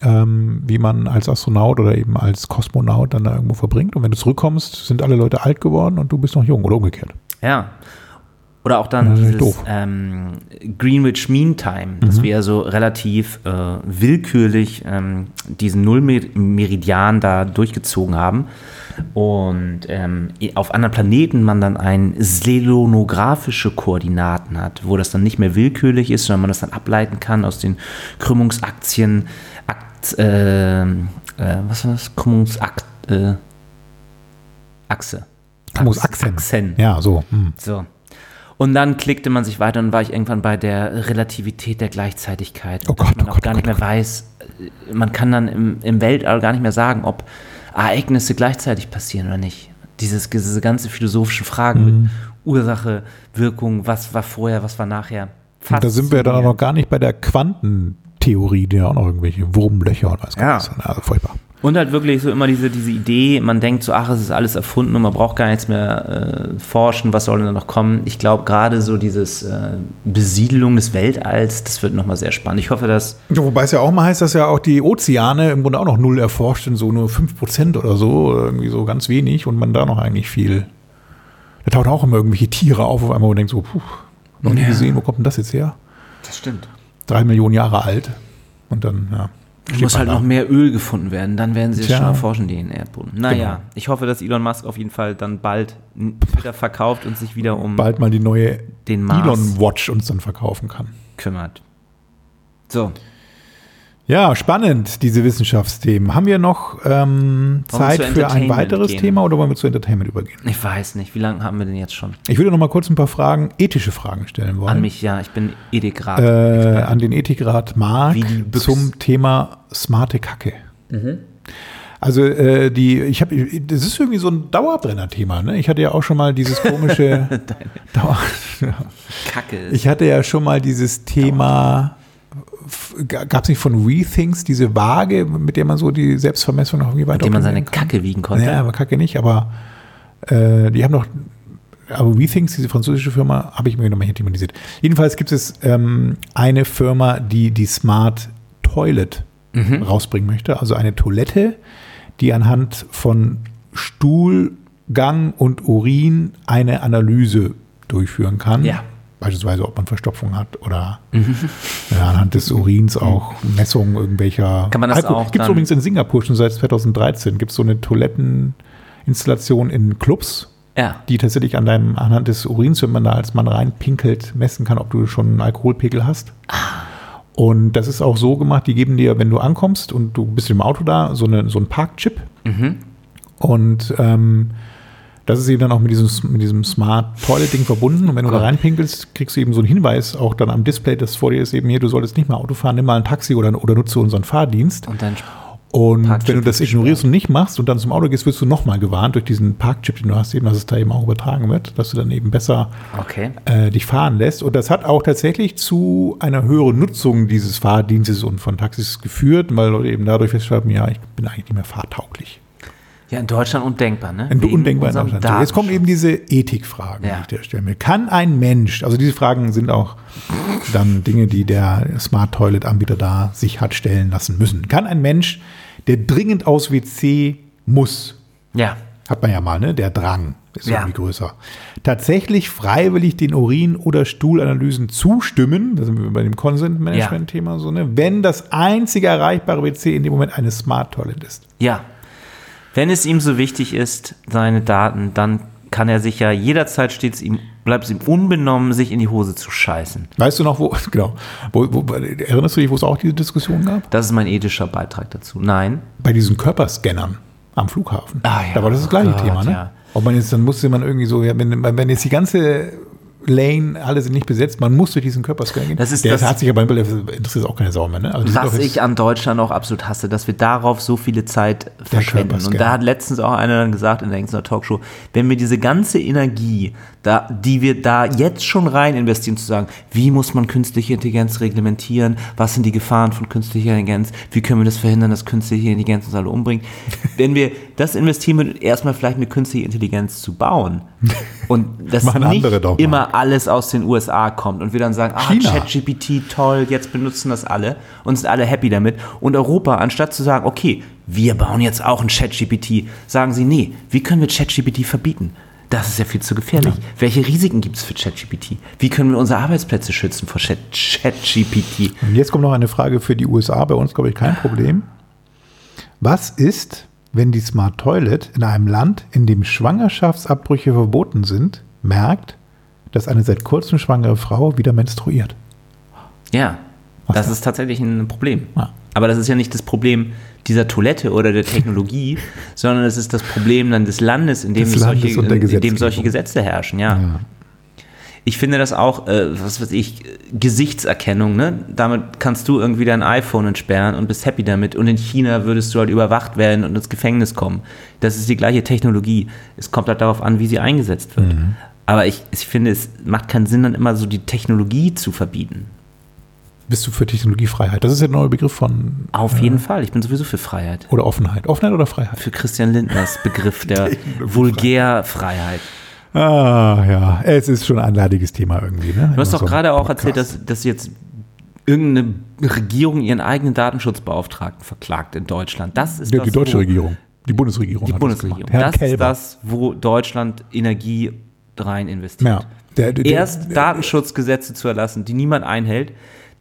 ähm, wie man als Astronaut oder eben als Kosmonaut dann da irgendwo verbringt. Und wenn du zurückkommst, sind alle Leute alt geworden und du bist noch jung oder umgekehrt. Ja. Oder auch dann dieses ähm, Greenwich Mean Time, dass Mhm. wir ja so relativ äh, willkürlich ähm, diesen Nullmeridian da durchgezogen haben und ähm, auf anderen Planeten man dann ein selonographische Koordinaten hat, wo das dann nicht mehr willkürlich ist, sondern man das dann ableiten kann aus den Krümmungsaktien, Akt, äh, äh, was war das? Krümmungsakt, äh, Achse. Krümmungsachsen. Achsen. Ja, so. Hm. So. Und dann klickte man sich weiter und war ich irgendwann bei der Relativität der Gleichzeitigkeit. Oh Gott, man oh auch Gott, gar oh nicht Gott, mehr weiß, äh, man kann dann im, im Weltall gar nicht mehr sagen, ob Ereignisse gleichzeitig passieren oder nicht. Dieses, diese ganze philosophische Fragen Mhm. mit Ursache, Wirkung, was war vorher, was war nachher. Und da sind wir dann auch noch gar nicht bei der Quantentheorie, die ja auch noch irgendwelche Wurmlöcher und weiß gar Ja. nicht. Also furchtbar. Und halt wirklich so immer diese, diese Idee, man denkt so, ach, es ist alles erfunden und man braucht gar nichts mehr äh, forschen, was soll denn da noch kommen? Ich glaube, gerade so dieses äh, Besiedelung des Weltalls, das wird nochmal sehr spannend. Ich hoffe, dass Ja, wobei es ja auch mal heißt, dass ja auch die Ozeane im Grunde auch noch null erforscht sind, so nur 5% oder so, oder irgendwie so ganz wenig und man da noch eigentlich viel. Da tauchen auch immer irgendwelche Tiere auf, auf einmal und denkt so, puh, noch nie Ja. gesehen, wo kommt denn das jetzt her? Das stimmt. Drei Millionen Jahre alt. Und dann, ja. Muss halt noch mehr Öl gefunden werden, dann werden sie es schon erforschen, die in Erdboden. Naja, Genau. ich hoffe, dass Elon Musk auf jeden Fall dann bald Twitter verkauft und sich wieder um bald mal die neue den Elon Watch uns dann verkaufen kann. kümmert. So, Ja, spannend, diese Wissenschaftsthemen. Haben wir noch ähm, Zeit für ein weiteres gehen? Thema oder wollen wir zu Entertainment übergehen? ich weiß nicht, wie lange haben wir denn jetzt schon? Ich würde noch mal kurz ein paar Fragen, ethische Fragen stellen wollen. An mich, ja, ich bin Ethikrat. äh, an den Ethikrat Mark zum Thema smarte Kacke. Also äh, die, ich habe, das ist irgendwie so ein Dauerbrenner-Thema. Ne? Ich hatte ja auch schon mal dieses komische. Dauer. Kacke. Ich hatte ja schon mal dieses Thema. Gab es nicht von WeThings diese Waage, mit der man so die Selbstvermessung noch irgendwie weiter mit dem man seine kann? Kacke wiegen konnte. Ja, aber Kacke nicht, aber äh, die haben noch, aber WeThings, diese französische Firma, habe ich mir nochmal hier thematisiert. Jedenfalls gibt es ähm, eine Firma, die die Smart Toilet Mhm. rausbringen möchte, also eine Toilette, die anhand von Stuhlgang und Urin eine Analyse durchführen kann. Ja. Beispielsweise, ob man Verstopfung hat oder ja, anhand des Urins auch Messungen irgendwelcher. Kann man das auch Gibt es übrigens in Singapur schon seit 2013. Gibt es so eine Toiletteninstallation in Clubs, ja. die tatsächlich an deinem, anhand des Urins, wenn man da als Mann reinpinkelt, messen kann, ob du schon einen Alkoholpegel hast. Und das ist auch so gemacht, die geben dir, wenn du ankommst und du bist im Auto da, so, eine, so einen Parkchip. Mhm. Und ähm, das ist eben dann auch mit diesem, mit diesem Smart Toilet Ding verbunden. Und wenn du da reinpinkelst, kriegst du eben so einen Hinweis auch dann am Display, das vor dir ist eben hier, du solltest nicht mehr Auto fahren, nimm mal ein Taxi oder, oder nutze unseren Fahrdienst. Und dann Und Parkchip wenn du das ignorierst und nicht machst und dann zum Auto gehst, wirst du nochmal gewarnt durch diesen Parkchip, den du hast, eben, dass es da eben auch übertragen wird, dass du dann eben besser Okay. äh, dich fahren lässt. Und das hat auch tatsächlich zu einer höheren Nutzung dieses Fahrdienstes und von Taxis geführt, weil Leute eben dadurch feststellen, ja, ich bin eigentlich nicht mehr fahrtauglich. Ja, in Deutschland undenkbar, ne? Wegen undenkbar in Deutschland. So, jetzt kommen eben diese Ethikfragen, Ja. die ich dir stellen will. Kann ein Mensch, also diese Fragen sind auch dann Dinge, die der Smart Toilet Anbieter da sich hat stellen lassen müssen. Kann ein Mensch, der dringend aus WC muss, Ja. hat man ja mal, ne? Der Drang ist Ja. irgendwie größer. Tatsächlich freiwillig den Urin- oder Stuhlanalysen zustimmen, da sind wir bei dem Consent-Management-Thema so, ne? Wenn das einzige erreichbare WC in dem Moment eine Smart Toilet ist. Ja. Wenn es ihm so wichtig ist, seine Daten, dann kann er sich ja jederzeit stets ihm, bleibt es ihm unbenommen, sich in die Hose zu scheißen. Weißt du noch, wo, genau, wo, wo, erinnerst du dich, wo es auch diese Diskussion gab? Das ist mein ethischer Beitrag dazu. Nein. Bei diesen Körperscannern am Flughafen. Ah, ja. Da war das das gleiche Oh Thema, Gott, ne? ja. Ob man jetzt, dann musste man irgendwie so, wenn, wenn jetzt die ganze Lane, alle sind nicht besetzt, man muss durch diesen Körperscan gehen. Das ist Der das- hat sich aber interessiert auch keine Sau mehr. Ne? Also Was ich an Deutschland auch absolut hasse, dass wir darauf so viele Zeit verschwenden. Und da hat letztens auch einer dann gesagt in der Hengstner Talkshow, wenn wir diese ganze Energie, da, die wir da jetzt schon rein investieren, zu sagen, wie muss man künstliche Intelligenz reglementieren, was sind die Gefahren von künstlicher Intelligenz, wie können wir das verhindern, dass künstliche Intelligenz uns alle umbringt. wenn wir das investieren erstmal vielleicht eine künstliche Intelligenz zu bauen und das Machen nicht immer alles aus den USA kommt und wir dann sagen, ah. ChatGPT, toll, jetzt benutzen das alle und sind alle happy damit. Und Europa, anstatt zu sagen, okay, wir bauen jetzt auch ein ChatGPT, sagen sie, nee, wie können wir ChatGPT verbieten? Das ist ja viel zu gefährlich. Welche Risiken gibt es für ChatGPT? Wie können wir unsere Arbeitsplätze schützen vor Chat- ChatGPT? Und jetzt kommt noch eine Frage für die USA, bei uns glaube ich kein Problem. Was ist, wenn die Smart Toilet in einem Land, in dem Schwangerschaftsabbrüche verboten sind, merkt, dass eine seit kurzem schwangere Frau wieder menstruiert? Ja, Was das da? ist tatsächlich ein Problem. Ja. Aber das ist ja nicht das Problem dieser Toilette oder der Technologie, sondern es ist das Problem dann des Landes, in dem, solche, in dem solche Gesetze herrschen. Ja. Ich finde das auch, äh, was weiß ich, Gesichtserkennung, ne? Damit kannst du irgendwie dein iPhone entsperren und bist happy damit. Und in China würdest du halt überwacht werden und ins Gefängnis kommen. Das ist die gleiche Technologie. Es kommt halt darauf an, wie sie eingesetzt wird. Mhm. Aber ich, ich finde, es macht keinen Sinn, dann immer so die Technologie zu verbieten. Bist du für Technologiefreiheit? Das ist ja der neue Begriff von Auf jeden Fall. Ich bin sowieso für Freiheit. oder Offenheit. Offenheit oder Freiheit? Für Christian Lindners Begriff der Vulgärfreiheit. Ah, ja, es ist schon ein leidiges Thema irgendwie. Ne? Du hast doch so gerade auch erzählt, dass, dass jetzt irgendeine Regierung ihren eigenen Datenschutzbeauftragten verklagt in Deutschland. Das ist die, das, die deutsche Regierung, die Bundesregierung. Die das Bundesregierung. Herr Das ist das, wo Deutschland Energie rein investiert. Ja, der, der, Erst der, Datenschutzgesetze zu erlassen, die niemand einhält,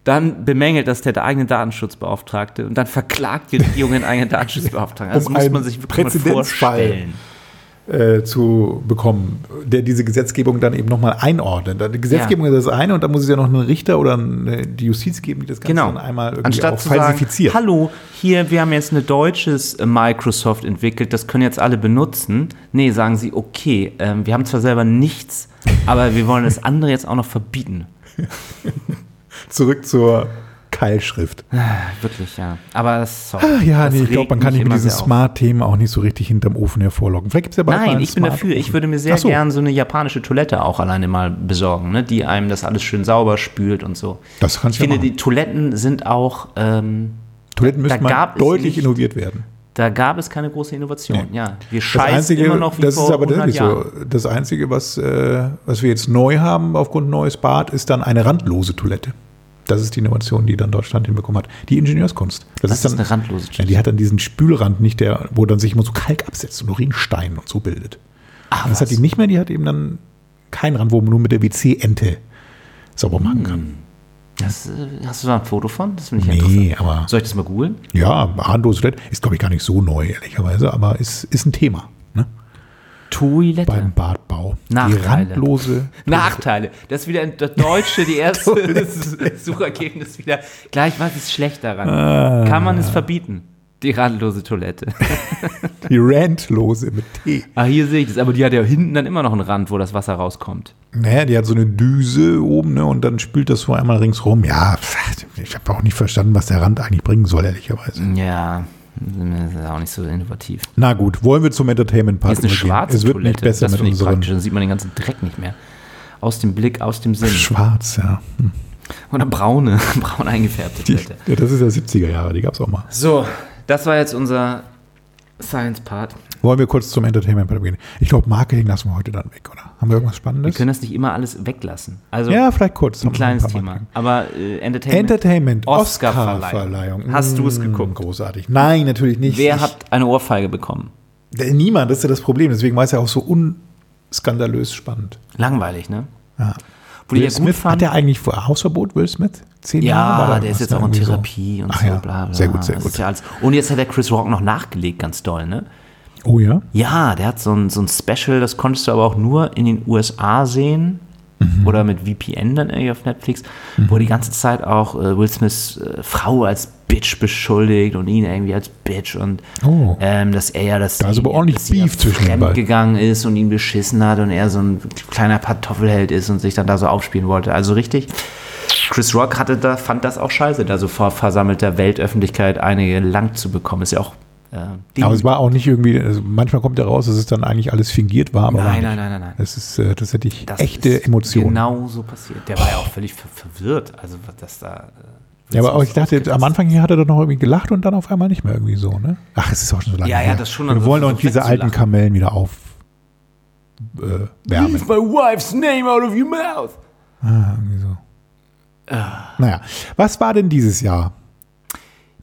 dann bemängelt das der eigene Datenschutzbeauftragte und dann verklagt die Regierung den eigenen Datenschutzbeauftragten. Das Um muss man sich wirklich mal vorstellen. Äh, zu bekommen, der diese Gesetzgebung dann eben nochmal einordnet. Die Gesetzgebung ist das eine und dann muss es ja noch einen Richter oder eine, die Justiz geben, die das Ganze Genau. dann einmal irgendwie Anstatt auch zu sagen, falsifiziert. hallo, hier, wir haben jetzt ein deutsches äh, Microsoft entwickelt, das können jetzt alle benutzen. Nee, sagen sie, okay, ähm, wir haben zwar selber nichts, aber wir wollen das andere jetzt auch noch verbieten. Zurück zur Keilschrift. Wirklich, ja. Aber das, sorry, Ah, ja, das nee, ich glaube, man kann mit diesen. Smart-Themen auch nicht so richtig hinterm Ofen hervorlocken. Vielleicht gibt es ja bald Nein, ich bin dafür. Ich würde mir sehr Ach so. gern so eine japanische Toilette auch alleine mal besorgen, ne? die einem das alles schön sauber spült und so. Das kannst Ich ja finde, die Toiletten sind auch, ähm, Toiletten müssten da mal deutlich nicht- innoviert werden. da gab es keine große Innovation. Nee. Ja, wir Das scheißen Einzige, immer noch wie das vor ist aber 100 tatsächlich Jahren. so. Das Einzige, was, äh, was wir jetzt neu haben aufgrund neues Bad, ist dann eine randlose Toilette. Das ist die Innovation, die dann Deutschland hinbekommen hat. Die Ingenieurskunst. Das Das ist dann ist eine randlose Ja, die hat dann diesen Spülrand nicht, der, wo dann sich immer so Kalk absetzt und Urinstein und so bildet. Ach, das hat die nicht mehr, die hat eben dann keinen Rand, wo man nur mit der WC-Ente sauber machen kann. Das, äh, hast du da ein Foto von? Das finde ich Nee, aber Soll ich das mal googeln? ja, randlose Toilette ist, glaube ich, gar nicht so neu, ehrlicherweise, aber ist, ist ein Thema ne? Toilette. beim Badbau. Die Nachteile. randlose Nachteile. Das ist wieder ein- das Deutsche, die erste Suchergebnis wieder. Gleich, was ist schlecht daran? Ah. Kann man es verbieten? Die randlose Toilette. Die randlose mit T. Ah, hier sehe ich das. Aber die hat ja hinten dann immer noch einen Rand, wo das Wasser rauskommt. Naja, die hat so eine Düse oben, ne, und dann spült das so einmal ringsrum. Ja, ich habe auch nicht verstanden, was der Rand eigentlich bringen soll, ehrlicherweise. Ja, das ist auch nicht so innovativ. Na gut, wollen wir zum Entertainment-Part Hier ist eine übergehen? schwarze Es wird Toilette. nicht besser das mit unseren praktisch. Dann sieht man den ganzen Dreck nicht mehr. Aus dem Blick, aus dem Sinn. Schwarz, ja. Hm. Oder braune, braun eingefärbte Die, Toilette. ja. Das ist ja 70er Jahre, die gab es auch mal. So, das war jetzt unser Science-Part. Wollen wir kurz zum Entertainment-Part gehen? Ich glaube, Marketing lassen wir heute dann weg, oder? Haben wir irgendwas Wir Spannendes? können das nicht immer alles weglassen. Also ja, vielleicht kurz. ein wir kleines paar Thema. Marketing. Aber äh, Entertainment. Entertainment, Oscar-Verleihung. Oscar-Verleihung. Hast du es Mm, geguckt? Großartig. Nein, natürlich nicht. Wer Ich- hat eine Ohrfeige bekommen? Niemand, das ist ja das Problem. Deswegen war es ja auch so unskandalös spannend. Langweilig, ne? Ja. Wo Will ja Smith, fanden- hat er eigentlich vor Hausverbot, Will Smith? Zehn Jahre? War Ja, der ist jetzt auch in irgendwie so? Therapie und Ach so, ja, bla bla. sehr gut, sehr Das gut. Ja. Und jetzt hat der Chris Rock noch nachgelegt, ganz doll, ne? Oh ja? Ja, der hat so ein, so ein Special, das konntest du aber auch nur in den USA sehen. Mhm. oder mit VPN dann irgendwie auf Netflix, mhm. wo die ganze Zeit auch äh, Will Smiths äh, Frau als Bitch beschuldigt und ihn irgendwie als Bitch und Oh. ähm, dass er ja das Da ist aber ordentlich Beef zwischen beiden. gegangen ist und ihn beschissen hat und er so ein kleiner Kartoffelheld ist und sich dann da so aufspielen wollte. Also richtig. Chris Rock hatte da, fand das auch scheiße, da so vor versammelter Weltöffentlichkeit einige lang zu bekommen. Ist ja auch äh. Aber es war auch nicht irgendwie, also manchmal kommt ja raus, dass es dann eigentlich alles fingiert war. Nein, nein, nein, nein, nein. Das ist äh, tatsächlich Das echte ist Emotionen. Genau so passiert. Der war ja auch völlig ver verwirrt. Also, was das da. äh, Ja, aber auch ich dachte, am Anfang hier hat er doch noch irgendwie gelacht und dann auf einmal nicht mehr irgendwie so, ne? Ach, es ist auch schon so lange Ja, ja, her. das schon, Wir also wollen so uns diese alten. Kamellen wieder auf äh, wärmen. Leave my wife's name out of your mouth. Ah, irgendwie so. Ah. Naja, was war denn dieses Jahr?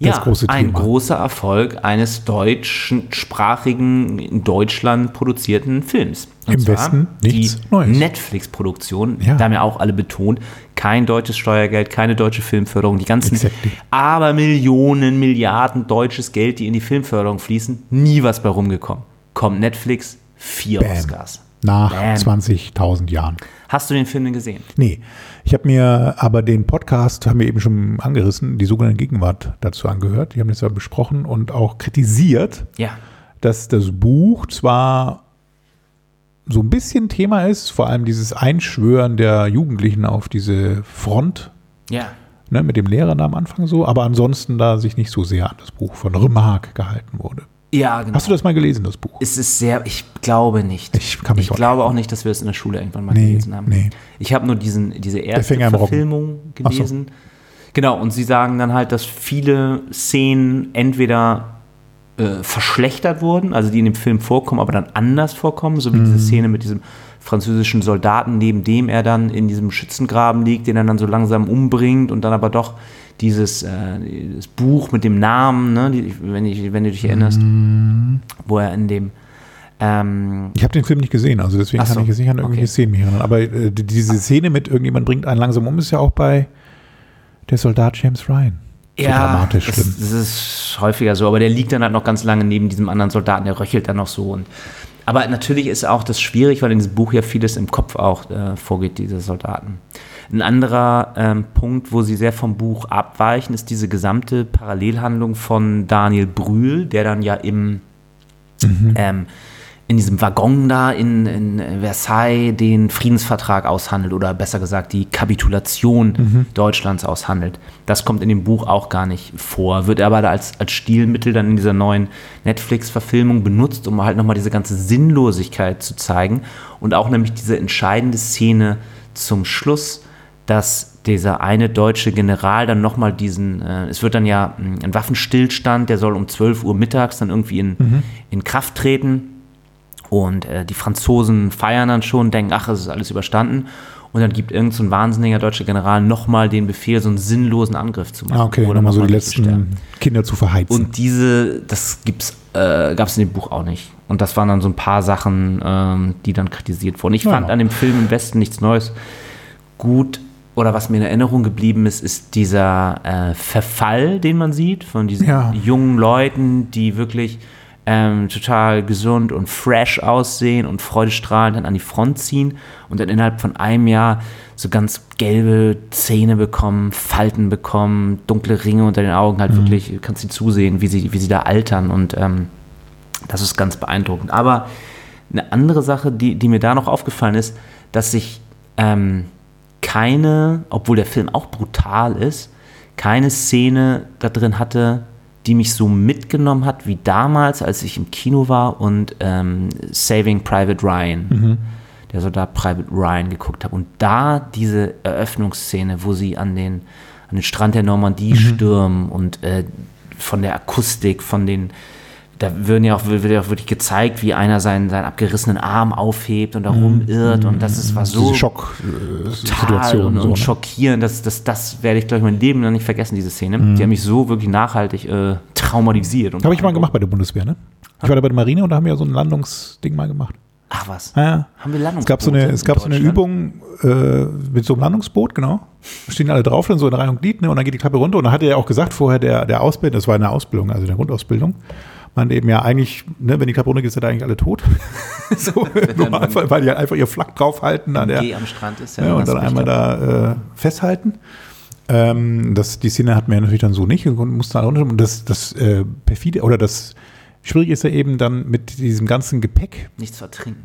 Ja, große ein großer Erfolg eines deutschsprachigen, in Deutschland produzierten Films. Und Im Westen nichts die Neues. Netflix-Produktion, Ja. da haben ja auch alle betont, kein deutsches Steuergeld, keine deutsche Filmförderung, die ganzen Exactly. aber Millionen, Milliarden deutsches Geld, die in die Filmförderung fließen, nie was bei rumgekommen. Kommt Netflix, vier Bam. Oscars. Nach Bam. 20.000 Jahren. Hast du den Film denn gesehen? Nee, ich habe mir aber den Podcast, haben wir eben schon angerissen, die sogenannte Gegenwart dazu angehört. Die haben das ja besprochen und auch kritisiert, Ja. dass das Buch zwar so ein bisschen Thema ist, vor allem dieses Einschwören der Jugendlichen auf diese Front, Ja. ne, mit dem Lehrer da am Anfang so, aber ansonsten da sich nicht so sehr an das Buch von Remarque gehalten wurde. Ja, genau. Hast du das mal gelesen, das Buch? Es ist sehr, ich glaube nicht. Ich kann mich ich auch glaube auch nicht, dass wir es in der Schule irgendwann mal Nee, gelesen haben. nee. Ich habe nur diesen, diese erste. Verfilmung Ach so. gelesen. Genau, und sie sagen dann halt, dass viele Szenen entweder äh, verschlechtert wurden, also die in dem Film vorkommen, aber dann anders vorkommen, so wie Mhm. diese Szene mit diesem französischen Soldaten, neben dem er dann in diesem Schützengraben liegt, den er dann so langsam umbringt und dann aber doch dieses äh, Buch mit dem Namen, ne, die, wenn, ich, wenn du dich erinnerst, Mhm. wo er in dem ähm, Ich habe den Film nicht gesehen, also deswegen Ach kann so, ich jetzt nicht an irgendwelche okay. Szenen erinnern. Aber äh, die- diese Szene mit irgendjemand bringt einen langsam um, ist ja auch bei der Soldat James Ryan. So dramatisch das, das ist häufiger so, aber der liegt dann halt noch ganz lange neben diesem anderen Soldaten, der röchelt dann noch so. Und, aber natürlich ist auch das schwierig, weil in diesem Buch ja vieles im Kopf auch äh, vorgeht, diese Soldaten. Ein anderer ähm, Punkt, wo sie sehr vom Buch abweichen, ist diese gesamte Parallelhandlung von Daniel Brühl, der dann ja im ähm, in diesem Waggon da in, in Versailles den Friedensvertrag aushandelt oder besser gesagt die Kapitulation Deutschlands aushandelt. Das kommt in dem Buch auch gar nicht vor, wird aber da als, als Stilmittel dann in dieser neuen Netflix-Verfilmung benutzt, um halt nochmal diese ganze Sinnlosigkeit zu zeigen und auch nämlich diese entscheidende Szene zum Schluss, dass dieser eine deutsche General dann nochmal diesen, äh, es wird dann ja mh, ein Waffenstillstand, der soll um 12 Uhr mittags dann irgendwie in, in Kraft treten. Und äh, die Franzosen feiern dann schon, denken, ach, es ist alles überstanden. Und dann gibt irgend so ein wahnsinniger deutscher General nochmal den Befehl, so einen sinnlosen Angriff zu machen. Ah, okay, dann nochmal so die Leute sterben. letzten Kinder zu verheizen. Und diese, das gibt's, äh, gab es in dem Buch auch nicht. Und das waren dann so ein paar Sachen, ähm, die dann kritisiert wurden. Ich Ja. fand an dem Film im Westen nichts Neues. Gut, oder was mir in Erinnerung geblieben ist, ist dieser äh, Verfall, den man sieht, von diesen Ja. jungen Leuten, die wirklich ähm, total gesund und fresh aussehen und freudestrahlend dann an die Front ziehen und dann innerhalb von einem Jahr so ganz gelbe Zähne bekommen, Falten bekommen, dunkle Ringe unter den Augen, halt wirklich, du kannst sie zusehen, wie sie, wie sie da altern und ähm, das ist ganz beeindruckend. Aber eine andere Sache, die, die mir da noch aufgefallen ist, dass sich ähm, keine, obwohl der Film auch brutal ist, keine Szene da drin hatte, die mich so mitgenommen hat wie damals, als ich im Kino war und ähm, Saving Private Ryan, der Soldat Private Ryan geguckt habe. Und da diese Eröffnungsszene, wo sie an den, an den Strand der Normandie stürmen und äh, von der Akustik, von den da werden ja auch, wird ja auch wirklich gezeigt, wie einer seinen, seinen abgerissenen Arm aufhebt und da rumirrt und das ist, war so Diese total Schocksituation. und, so, ne? schockierend. Das, das, das werde ich, glaube ich, mein Leben noch nicht vergessen, diese Szene. Mhm. Die haben mich so wirklich nachhaltig äh, traumatisiert. Habe ich mal gemacht bei der Bundeswehr, ne? Ich war da bei der Marine und da haben wir so ein Landungsding mal gemacht. Ach was. Ja. Haben wir Es gab so eine, es gab so eine? Übung äh, mit so einem Landungsboot, genau. Da stehen alle drauf, dann so in Reihe und Glied, ne? Und dann geht die Klappe runter. Und dann hat er ja auch gesagt, vorher der, der Ausbilder, das war eine Ausbildung, also eine Grundausbildung, man eben ja eigentlich, ne, wenn die Klappe runter geht, sind eigentlich alle tot. so, Normalfall, weil die halt einfach ihr Flak draufhalten an der, am Strand ist ja. ja, und dann einmal da äh, festhalten. Ähm, das, die Szene hatten wir natürlich dann so nicht und mussten alle runter. Und das, das äh, perfide oder das Schwierige ist ja eben dann mit diesem ganzen Gepäck Nichts vertrinken,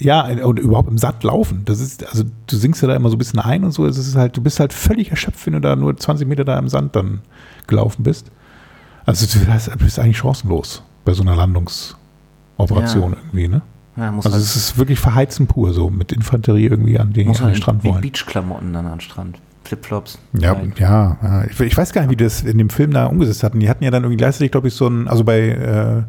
ja. ja, und überhaupt im Sand laufen. Das ist, also du sinkst ja da immer so ein bisschen ein und so. Es ist halt, du bist halt völlig erschöpft, wenn du da nur 20 Meter da im Sand dann gelaufen bist. Also du bist eigentlich chancenlos bei so einer Landungsoperation Ja. irgendwie, ne? ja muss Also halt, es ist wirklich verheizen pur, so mit Infanterie irgendwie an den, muss an den halt Strand wollen. Beachklamotten dann an den Strand. Flipflops. Ja, ja, ja. Ich, ich weiß gar nicht, wie die das in dem Film da umgesetzt hatten. Die hatten ja dann irgendwie gleichzeitig, glaube ich, so ein, also bei äh,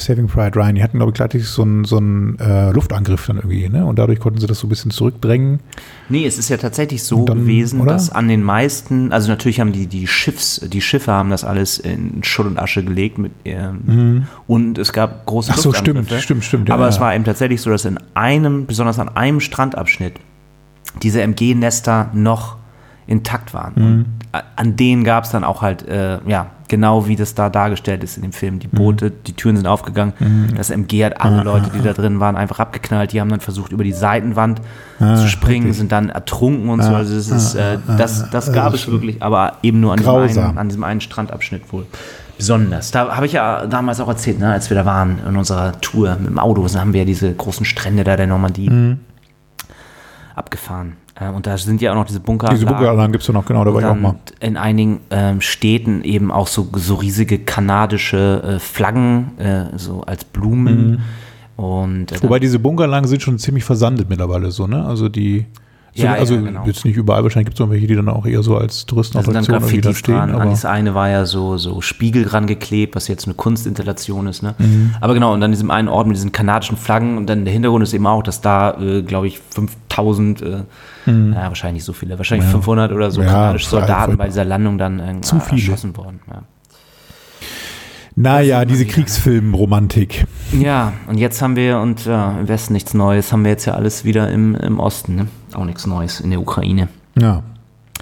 Saving Private Ryan, die hatten, glaube ich, gleichzeitig so einen so einen, äh, Luftangriff dann irgendwie, ne? Und dadurch konnten sie das so ein bisschen zurückdrängen. Nee, es ist ja tatsächlich so dann, gewesen, oder? dass an den meisten, also natürlich haben die, die Schiffs, die Schiffe haben das alles in Schutt und Asche gelegt mit, ähm, und es gab große Mhm. Ach so, stimmt, stimmt, stimmt, ja, Aber es ja. war eben tatsächlich so, dass in einem, besonders an einem Strandabschnitt, diese MG-Nester noch intakt waren. Mhm. Und a- an denen gab es dann auch halt, äh, ja, genau wie das da dargestellt ist in dem Film. Die Mhm. Boote, die Türen sind aufgegangen. Das MG hat alle Leute, die da drin waren, einfach abgeknallt. Die haben dann versucht, über die Seitenwand zu springen, sind dann ertrunken und so. Also das ist, äh, das, das gab es wirklich, aber eben nur an diesem, einen, an diesem einen Strandabschnitt wohl. Besonders. Da habe ich ja damals auch erzählt, ne, als wir da waren in unserer Tour mit dem Auto, da haben wir ja diese großen Strände da der Normandie Mhm. abgefahren. Äh, und da sind ja auch noch diese Bunker. Diese Bunkeranlagen gibt es ja noch, genau, da war ich auch mal. in einigen ähm, Städten eben auch so, so riesige kanadische äh, Flaggen, äh, so als Blumen. Und, äh, Wobei diese Bunkeranlagen sind schon ziemlich versandet mittlerweile so, ne? Also die, so, Ja, ja, also genau. jetzt nicht überall, wahrscheinlich gibt es noch welche, die dann auch eher so als dann Touristenattraktion irgendwie da stehen. dran. An Aber das eine war ja so, so Spiegel dran geklebt, was jetzt eine Kunstinstallation ist. Ne? Mhm. Aber genau, und an diesem einen Ort mit diesen kanadischen Flaggen und dann der Hintergrund ist eben auch, dass da, äh, glaube ich, 5000, äh, ja, wahrscheinlich nicht so viele, wahrscheinlich 500 oder so Mhm. Ja, kanadische Soldaten bei dieser Landung dann äh, erschossen worden. Ja. Naja, diese Kriegsfilm-Romantik. Ja, und jetzt haben wir, und ja, im Westen nichts Neues, haben wir jetzt ja alles wieder im, im Osten. Ne? Auch nichts Neues in der Ukraine. Ja,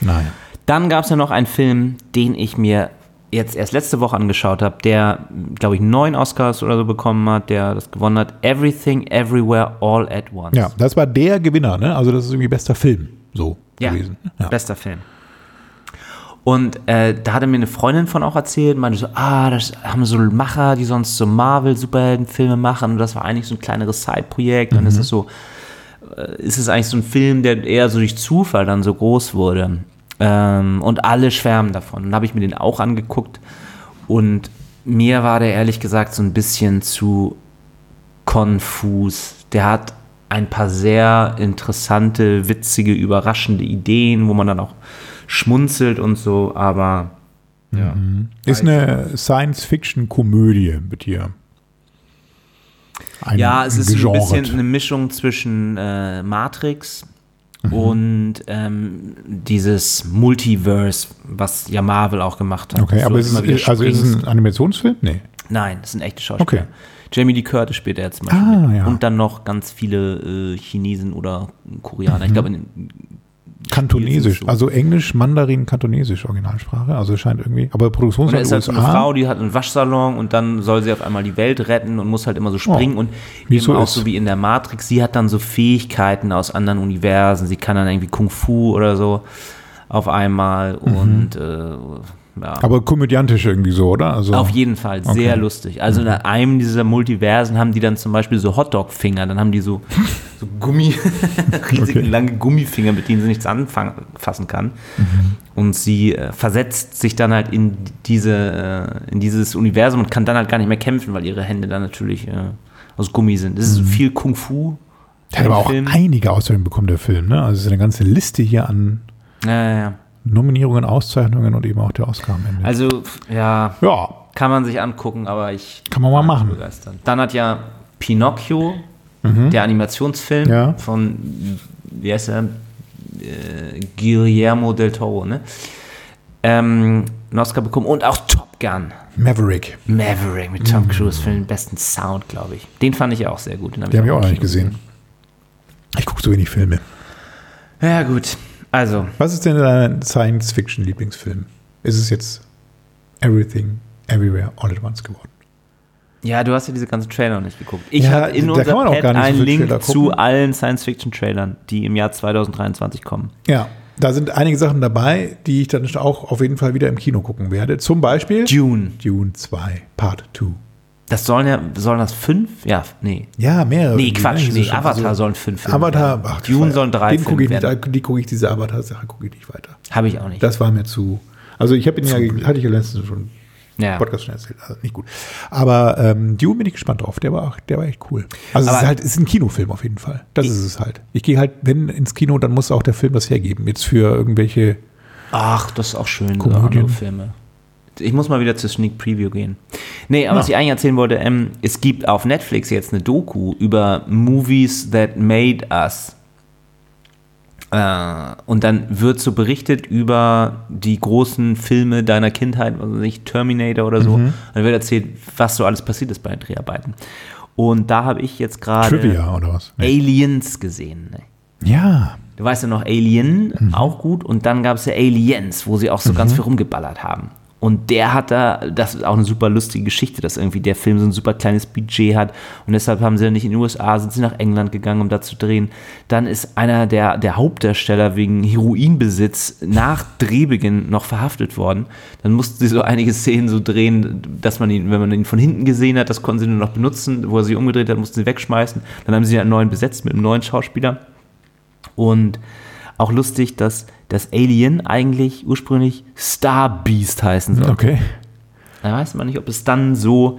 naja. Dann gab es ja noch einen Film, den ich mir jetzt erst letzte Woche angeschaut habe, der, glaube ich, neun Oscars oder so bekommen hat, der das gewonnen hat. Everything, Everywhere, All at Once. Ja, das war der Gewinner, ne? Also das ist irgendwie bester Film so Ja, gewesen. Ja. bester Film. Und äh, da hatte mir eine Freundin von auch erzählt, meinte so, ah, das haben so Macher, die sonst so Marvel-Superheldenfilme machen. Und das war eigentlich so ein kleineres Side-Projekt. Dann ist es so, äh, ist es eigentlich so ein Film, der eher so durch Zufall dann so groß wurde. Ähm, und alle schwärmen davon. Und dann habe ich mir den auch angeguckt. Und mir war der ehrlich gesagt so ein bisschen zu konfus. Der hat ein paar sehr interessante, witzige, überraschende Ideen, wo man dann auch schmunzelt und so, aber ja. Ist eine Science-Fiction-Komödie mit dir. Ein Ja, es ist ein Genre. bisschen eine Mischung zwischen äh, Matrix Mhm. und ähm, dieses Multiverse, was ja Marvel auch gemacht hat. Okay, So aber ist es, also ist es ein Animationsfilm? Nee. Nein, das sind echte Schauspieler. Okay. Jamie Lee Curtis spielt er jetzt Beispiel. Ah, ja. Und dann noch ganz viele äh, Chinesen oder Koreaner. Ich glaube, in- Kantonesisch, so. also Englisch, Mandarin, Kantonesisch, Originalsprache. Also scheint irgendwie, aber Und Produktionsland ist halt so eine USA. Frau, die hat einen Waschsalon und dann soll sie auf einmal die Welt retten und muss halt immer so springen und Oh, wie eben es so auch ist. so wie in der Matrix. Sie hat dann so Fähigkeiten aus anderen Universen. Sie kann dann irgendwie Kung Fu oder so auf einmal und äh, ja. Mhm. Aber komödiantisch irgendwie so, oder? Also, Auf jeden Fall, sehr Okay. lustig. Also in einem dieser Multiversen haben die dann zum Beispiel so Hotdog-Finger, dann haben die so, so Gummi, riesige Okay. lange Gummifinger, mit denen sie nichts anfassen kann. Mhm. Und sie äh, versetzt sich dann halt in diese, äh, in dieses Universum und kann dann halt gar nicht mehr kämpfen, weil ihre Hände dann natürlich äh, aus Gummi sind. Das ist viel Kung Fu. der hat aber auch Film. einige Auszeichnungen bekommen, der Film. Ne? Also es ist eine ganze Liste hier an Ja, ja, ja. Nominierungen, Auszeichnungen und eben auch der Oscar am Ende. Also, ja, ja, kann man sich angucken, aber ich Kann man mal machen. begeistert. Dann hat ja Pinocchio, der Animationsfilm Mhm. Ja. von, wie heißt er, äh, Guillermo del Toro, ne? Ähm, einen Oscar bekommen und auch Top Gun. Maverick. Maverick mit Tom Cruise für den besten Sound, glaube ich. Den fand ich auch sehr gut. Den habe ich, hab ich auch noch nicht gesehen. Ich gucke so wenig Filme. Ja, gut. Also. Was ist denn dein Science-Fiction-Lieblingsfilm? Ist es jetzt Everything, Everywhere, All at Once geworden? Ja, du hast ja diese ganzen Trailer noch nicht geguckt. Ich Ja, habe in da unser kann man auch Pad gar nicht so einen viel Link zu allen Science-Fiction-Trailern, die im Jahr 2023 kommen. Ja, da sind einige Sachen dabei, die ich dann auch auf jeden Fall wieder im Kino gucken werde. Zum Beispiel Dune. Dune 2, Part 2. Das sollen ja, sollen das fünf? Ja, nee. Ja, mehrere. Nee, Quatsch, die- nee, so- Avatar so- sollen fünf Filme Avatar, werden. ach, Dune sollen drei den gucke ich Filme nicht, werden. Die gucke ich, diese Avatar-Sache gucke ich nicht weiter. Habe ich auch nicht. Das war mir zu. Also ich habe ihn ja, hatte ich ja letztens schon ja. Podcast schon erzählt, also nicht gut. Aber ähm, Dune bin ich gespannt drauf, der war, auch, der war echt cool. Also es ist halt, es ist ein Kinofilm auf jeden Fall. Das ist es halt. Ich gehe halt, wenn ins Kino, dann muss auch der Film das hergeben. Jetzt für irgendwelche, Ach, das ist auch schön, so Komödien. andere Filme. Ich muss mal wieder zur Sneak Preview gehen. Nee, aber Ja. was ich eigentlich erzählen wollte, ähm, es gibt auf Netflix jetzt eine Doku über Movies that made us. Äh, und dann wird so berichtet über die großen Filme deiner Kindheit, also nicht Terminator oder so. Mhm. Dann wird erzählt, was so alles passiert ist bei den Dreharbeiten. Und da habe ich jetzt gerade Trivia oder was? Nee. Aliens gesehen. Ne? Ja. Du weißt ja noch, Alien, Mhm. auch gut. Und dann gab es ja Aliens, wo sie auch so ganz viel rumgeballert haben. Und der hat da, das ist auch eine super lustige Geschichte, dass irgendwie der Film so ein super kleines Budget hat. Und deshalb haben sie ja nicht in den USA, sind sie nach England gegangen, um da zu drehen. Dann ist einer der, der Hauptdarsteller wegen Heroinbesitz nach Drehbeginn noch verhaftet worden. Dann mussten sie so einige Szenen so drehen, dass man ihn, wenn man ihn von hinten gesehen hat, das konnten sie nur noch benutzen. Wo er sich umgedreht hat, mussten sie wegschmeißen. Dann haben sie einen neuen besetzt mit einem neuen Schauspieler. Und auch lustig, dass das Alien eigentlich ursprünglich Star Beast heißen soll. Okay. Da weiß man nicht, ob es dann so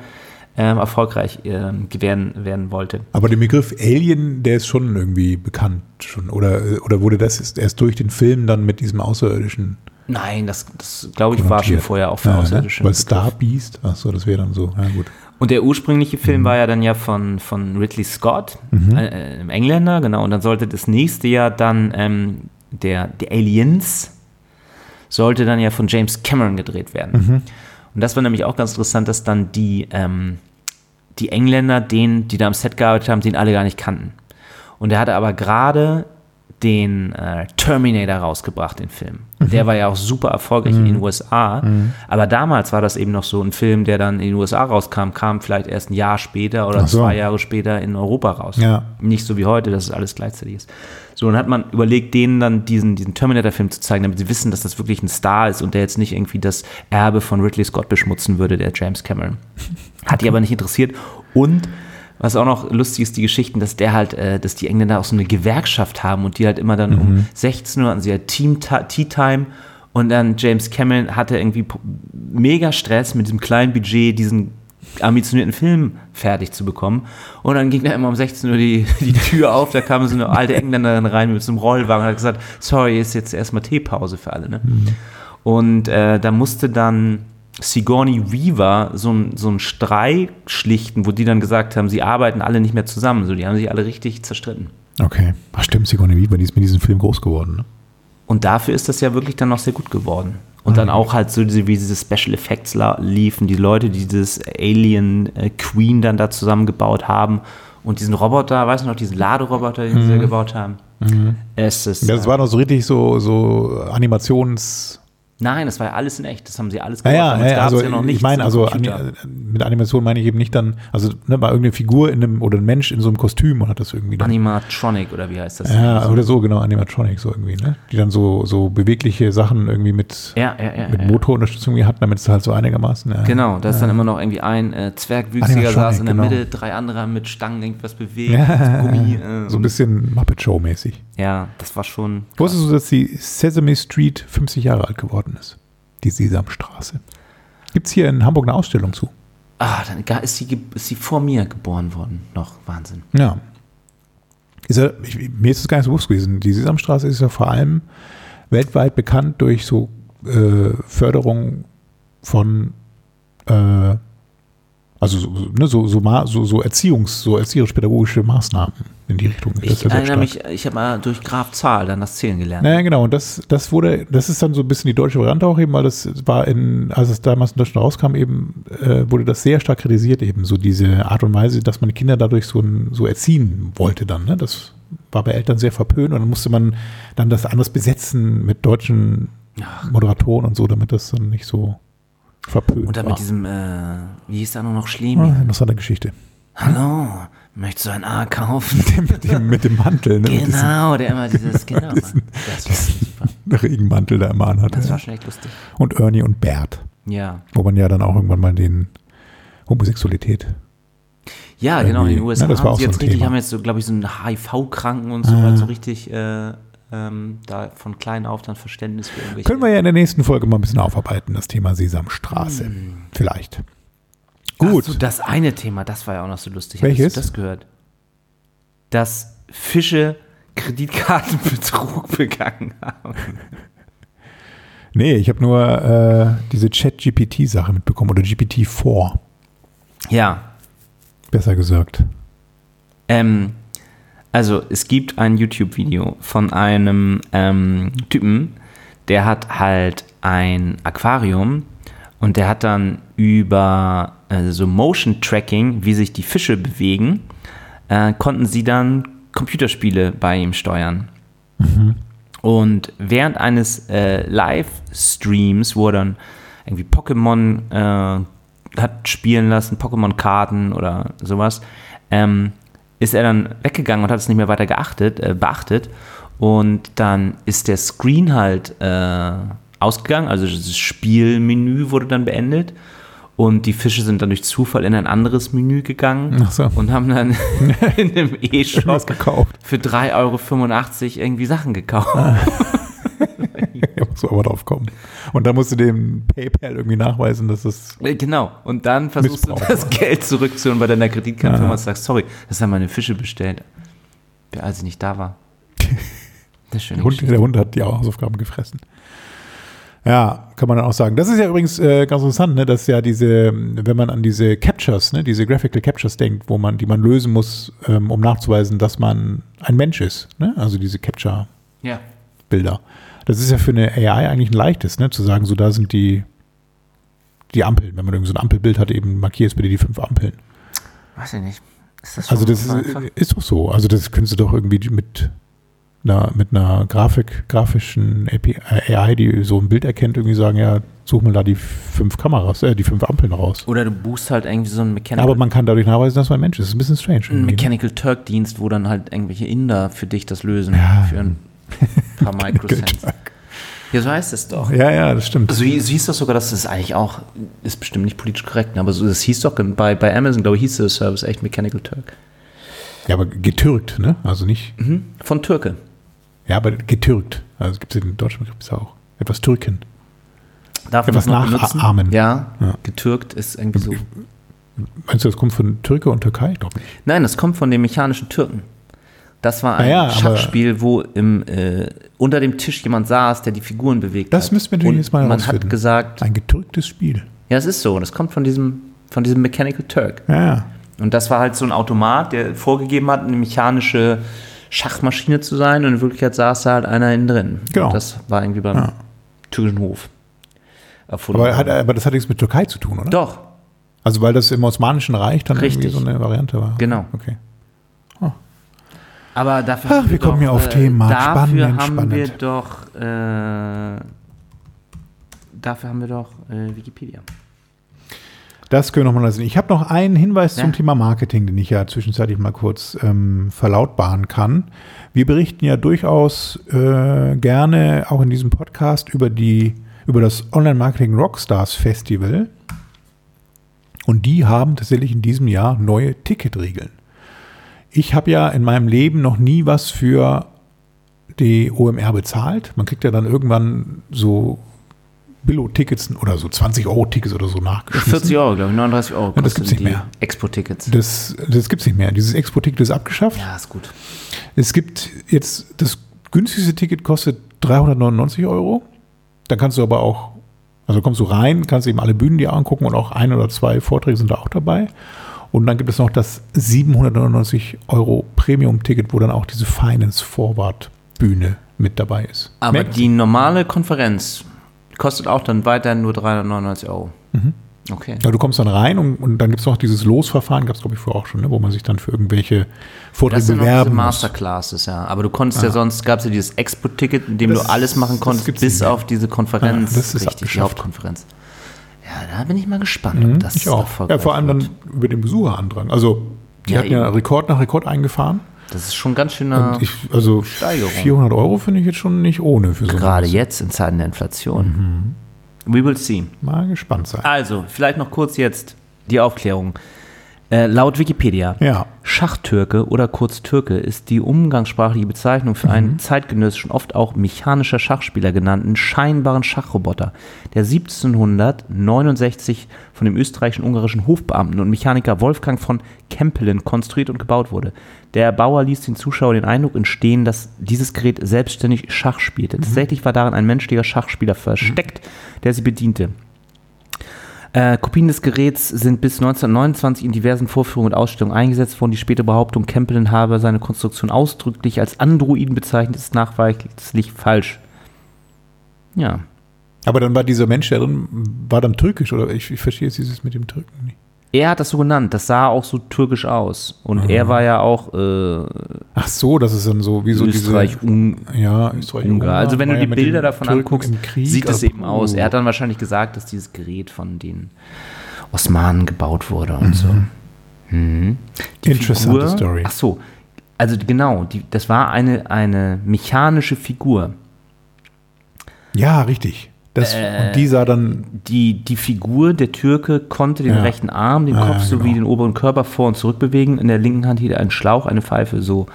ähm, erfolgreich ähm, werden, werden wollte. Aber der Begriff Alien, der ist schon irgendwie bekannt schon. Oder, oder wurde das erst- durch den Film dann mit diesem Außerirdischen Nein, das, das glaube ich, war schon vorher auch für Ja, ne? Außerirdische. Weil Begriff. Star Beast, achso, das wäre dann so. Ja, gut. Und der ursprüngliche Mhm. Film war ja dann ja von, von Ridley Scott, äh, äh, einem Engländer, genau. Und dann sollte das nächste Jahr dann ähm, der, der Aliens sollte dann ja von James Cameron gedreht werden. Und das war nämlich auch ganz interessant, dass dann die, ähm, die Engländer, den, die da am Set gearbeitet haben, den alle gar nicht kannten. Und er hatte aber gerade den äh, Terminator rausgebracht, den Film. Und der war ja auch super erfolgreich in den USA. Aber damals war das eben noch so ein Film, der dann in den USA rauskam, kam vielleicht erst ein Jahr später oder so. zwei Jahre später in Europa raus. Ja. Nicht so wie heute, dass es alles gleichzeitig ist. So, dann hat man überlegt, denen dann diesen, diesen Terminator-Film zu zeigen, damit sie wissen, dass das wirklich ein Star ist und der jetzt nicht irgendwie das Erbe von Ridley Scott beschmutzen würde, der James Cameron. Hat die aber nicht interessiert. Und was auch noch lustig ist, die Geschichten, dass der halt, äh, dass die Engländer auch so eine Gewerkschaft haben und die halt immer dann um 16 Uhr hatten sie halt Team Tea Time und dann James Cameron hatte irgendwie mega Stress mit diesem kleinen Budget, diesen ambitionierten Film fertig zu bekommen. Und dann ging da immer um 16 Uhr die, die Tür auf, da kam so eine alte Engländerin rein mit so einem Rollwagen und hat gesagt, sorry, ist jetzt erstmal Teepause für alle. Ne? Und äh, da musste dann Sigourney Weaver so, ein, so einen Streik schlichten, wo die dann gesagt haben, sie arbeiten alle nicht mehr zusammen. So, die haben sich alle richtig zerstritten. Okay. Ach stimmt, Sigourney Weaver, die ist mit diesem Film groß geworden. Ne? Und dafür ist das ja wirklich dann noch sehr gut geworden. Und dann auch halt so diese, wie diese Special Effects liefen, die Leute, die dieses Alien äh, Queen dann da zusammengebaut haben und diesen Roboter, weißt du noch, diesen Laderoboter, den sie da gebaut haben. Es ist, Das äh, war noch so richtig so, so Animations. Nein, das war ja alles in echt, das haben sie alles Ja, ja, ja, gab's also ja noch ich meine, also. Ani- mit Animation meine ich eben nicht dann, also ne, mal irgendeine Figur in einem oder ein Mensch in so einem Kostüm und hat das irgendwie dann. Animatronic oder wie heißt das? ja, So. oder so, genau, Animatronic so irgendwie, ne? Die dann so, so bewegliche Sachen irgendwie mit, Ja, ja, ja. mit ja. Motorunterstützung hatten, damit es halt so einigermaßen. Ja, Genau, da ist dann immer noch irgendwie ein äh, Zwergwüchsiger saß in der genau. Mitte, drei andere haben mit Stangen irgendwas bewegt, Ja, Gummi. Äh, so ein bisschen Muppet Show mäßig. Ja, das war schon. Wusstest du, dass die Sesame Street 50 Jahre alt geworden ist? Die Sesamstraße. Gibt es hier in Hamburg eine Ausstellung zu? Ah, dann ist sie, ist sie vor mir geboren worden. Noch Wahnsinn. Ja. Ist ja ich, mir ist es gar nicht so bewusst gewesen. Die Sesamstraße ist ja vor allem weltweit bekannt durch so äh, Förderung von äh, Also so, ne, so, so, so, so Erziehungs-, so erzieherisch-pädagogische Maßnahmen in die Richtung. Ich ja erinnere mich, ich habe mal durch Graf Zahl dann das Zählen gelernt. Naja, genau. Und das, das wurde, das ist dann so ein bisschen die deutsche Variante auch eben, weil das war in, als es damals in Deutschland rauskam, eben, äh, wurde das sehr stark kritisiert, eben so diese Art und Weise, dass man die Kinder dadurch so, ein, so erziehen wollte dann. Ne? Das war bei Eltern sehr verpönt und dann musste man dann das anders besetzen mit deutschen Moderatoren und so, damit das dann nicht so verpönt Und dann mit diesem, äh, wie hieß da nur noch Ah, Schlemi? interessante Geschichte. Hallo, möchtest du ein A kaufen? mit, dem, mit dem Mantel, ne? Genau, der immer dieses, genau. diesen- das, Regenmantel, der immer anhatte. das war schon echt lustig. Und Ernie und Bert, Ja. wo man ja dann auch irgendwann mal den Homosexualität Ja, genau, in den Irgendwie, USA ne, das war haben auch sie so ein jetzt richtig, Thema. haben jetzt so, glaube ich, so einen HIV-Kranken und so, Ah. so richtig äh, ähm, da von klein auf dann Verständnis für irgendwelche. Können wir ja in der nächsten Folge mal ein bisschen aufarbeiten, das Thema Sesamstraße. Vielleicht. Gut. Ach so, das eine Thema, das war ja auch noch so lustig. Welches? Hast du das gehört? Dass Fische Kreditkartenbetrug begangen haben. nee, ich habe nur äh, diese Chat-GPT-Sache mitbekommen oder GPT-4, Ja, besser gesagt. Ähm, also es gibt ein YouTube-Video von einem ähm, Typen, der hat halt ein Aquarium und der hat dann über äh, so Motion Tracking, wie sich die Fische bewegen, äh, konnten sie dann Computerspiele bei ihm steuern. Und während eines äh, Livestreams, wo er dann irgendwie Pokémon äh, hat spielen lassen, Pokémon-Karten oder sowas, ähm, ist er dann weggegangen und hat es nicht mehr weiter geachtet, äh, beachtet. Und dann ist der Screen halt äh, ausgegangen, also das Spielmenü wurde dann beendet. Und die Fische sind dann durch Zufall in ein anderes Menü gegangen so. und haben dann in einem E-Shop für 3,85 Euro irgendwie Sachen gekauft. Da man aber drauf kommen. Und da musst du dem PayPal irgendwie nachweisen, dass es. Äh, Genau. Und dann versuchst Missbrauch. du das Geld zurückzuholen bei deiner Kreditkarte Ja. und sagst, sorry, das haben meine Fische bestellt. Als ich nicht da war. Das ist schön. Der Hund, der Hund hat die Hausaufgaben gefressen. Ja, kann man dann auch sagen. Das ist ja übrigens äh, ganz interessant, ne, dass ja diese, wenn man an diese Captures, ne, diese Graphical Captures denkt, wo man, die man lösen muss, ähm, um nachzuweisen, dass man ein Mensch ist. Ne? Also diese Capture-Bilder. Ja. Das ist ja für eine AI eigentlich ein leichtes, ne, zu sagen, so da sind die, die Ampeln. Wenn man irgendwie so ein Ampelbild hat, eben markierst bitte die fünf Ampeln. Weiß ich nicht. Ist das Also das so ist, ist doch so. Also das könntest du doch irgendwie mit einer, mit einer Grafik, grafischen AI, die so ein Bild erkennt, irgendwie sagen, ja, such mal da die fünf Kameras, äh, die fünf Ampeln raus. Oder du buchst halt irgendwie so einen Mechanical, Aber man kann dadurch nachweisen, dass man ein Mensch ist. Das ist ein bisschen strange. irgendwie, ne? Mechanical Turk-Dienst, wo dann halt irgendwelche Inder für dich das lösen. Ja. Für ein paar Microcents. Ja, so heißt es doch. Ja, ja, das stimmt. Also hieß hieß das sogar, dass das eigentlich auch, ist bestimmt nicht politisch korrekt, aber so, das hieß doch bei, bei Amazon, glaube ich, hieß der Service echt Mechanical Turk. Ja, aber getürkt, ne? Also nicht, Mhm. Von Türke. ja, aber getürkt. Also gibt es in deutschen Begriff ist auch. Etwas türken. Darf Etwas nachahmen. Ja, Ja. getürkt ist irgendwie so. Meinst du, das kommt von Türke und Türkei? Ich glaube nicht. Nein, das kommt von den mechanischen Türken. Das war ein ja, Schachspiel, wo im, äh, unter dem Tisch jemand saß, der die Figuren bewegt Das hat. müssten wir natürlich jetzt mal Man hat gesagt, Ein getürktes Spiel. ja, es ist so, das kommt von diesem, von diesem Mechanical Turk. Ja. Und das war halt so ein Automat, der vorgegeben hat, eine mechanische Schachmaschine zu sein und in Wirklichkeit saß da halt einer innen drin. Genau. Und das war irgendwie beim Ja. türkischen Hof. erfunden Aber, hat, aber das hat nichts mit Türkei zu tun, oder? Doch, Also weil das im Osmanischen Reich dann Richtig. irgendwie so eine Variante war. Genau. Okay. Aber dafür Ach, haben wir kommen doch, ja auf äh, Themen. Dafür Spannend, haben wir spannend. doch, äh, dafür haben wir doch äh, Wikipedia. Das können wir nochmal lassen. Ich habe noch einen Hinweis Ja. zum Thema Marketing, den ich ja zwischenzeitlich mal kurz ähm, verlautbaren kann. Wir berichten ja durchaus äh, gerne auch in diesem Podcast über, die, über das Online-Marketing Rockstars Festival. Und die haben tatsächlich in diesem Jahr neue Ticketregeln. Ich habe ja in meinem Leben noch nie was für die OMR bezahlt. Man kriegt ja dann irgendwann so Billo-Tickets oder so 20-Euro-Tickets oder so nachgeschmissen. 40 Euro, glaube ich, 39 Euro Ja, das kosten gibt's nicht mehr. Expo-Tickets. Das, das gibt es nicht mehr. Dieses Expo-Ticket ist abgeschafft. Ja, ist gut. Es gibt jetzt, das günstigste Ticket kostet 399 Euro. Da kannst du aber auch Also kommst du rein, kannst eben alle Bühnen dir angucken und auch ein oder zwei Vorträge sind da auch dabei. Und dann gibt es noch das 799 Euro Premium-Ticket, wo dann auch diese Finance Forward Bühne mit dabei ist. Aber Merkt die normale Konferenz kostet auch dann weiterhin nur 399 Euro. Mhm. Okay. Ja, du kommst dann rein und, und dann gibt es noch dieses Losverfahren, gab es glaube ich vorher auch schon, ne, wo man sich dann für irgendwelche Vorträge Das sind noch diese bewerben muss. Masterclasses, ja. Aber du konntest ja sonst, gab es ja dieses Expo-Ticket, in dem Das- du alles machen das konntest, bis auf diese Konferenz, Ja, das ist richtig, die. Hauptkonferenz. Ja, da bin ich mal gespannt, Mhm, ob das ich auch. Ja, vor allem wird. dann über den Besucherandrang. Also die Ja, hatten ja eben. Rekord nach Rekord eingefahren. Das ist schon ganz schöner, Und ich, also Steigerung. 400 Euro finde ich jetzt schon nicht ohne für so gerade was. jetzt in Zeiten der Inflation. Mhm. We will see. Mal gespannt sein. Also, vielleicht noch kurz jetzt die Aufklärung. Äh, laut Wikipedia, Ja. Schachtürke oder kurz Türke ist die umgangssprachliche Bezeichnung für Mhm. einen zeitgenössischen, oft auch mechanischer Schachspieler genannten scheinbaren Schachroboter, der 1769 von dem österreichischen ungarischen Hofbeamten und Mechaniker Wolfgang von Kempelen konstruiert und gebaut wurde. Der Erbauer ließ den Zuschauer den Eindruck entstehen, dass dieses Gerät selbstständig Schach spielte. Mhm. Tatsächlich war darin ein menschlicher Schachspieler versteckt, der sie bediente. Äh, Kopien des Geräts sind bis 1929 in diversen Vorführungen und Ausstellungen eingesetzt worden. Die späte Behauptung, Campbell habe seine Konstruktion ausdrücklich als Androiden bezeichnet, ist nachweislich falsch. Ja. Aber dann war dieser Mensch, der drin war dann türkisch, oder? Ich, ich verstehe jetzt dieses mit dem Türken nicht. Er hat das so genannt, das sah auch so türkisch aus. Und Ah. er war ja auch äh, Ach so, das ist dann so wie so Österreich, diese. Un Ja, Österreich. Ungar. Also wenn du die Bilder davon Türken anguckst, sieht es eben aus. Er hat dann wahrscheinlich gesagt, dass dieses Gerät von den Osmanen gebaut wurde und so. Mhm. Die Interessante Story. Ach so, also genau, die, das war eine, eine mechanische Figur. Ja, richtig. Das, Äh, und die sah dann. Die, die Figur, der Türke, konnte den Ja. rechten Arm, den Ah, Kopf ja, sowie genau. den oberen Körper vor und zurück bewegen. In der linken Hand hielt er einen Schlauch, eine Pfeife, so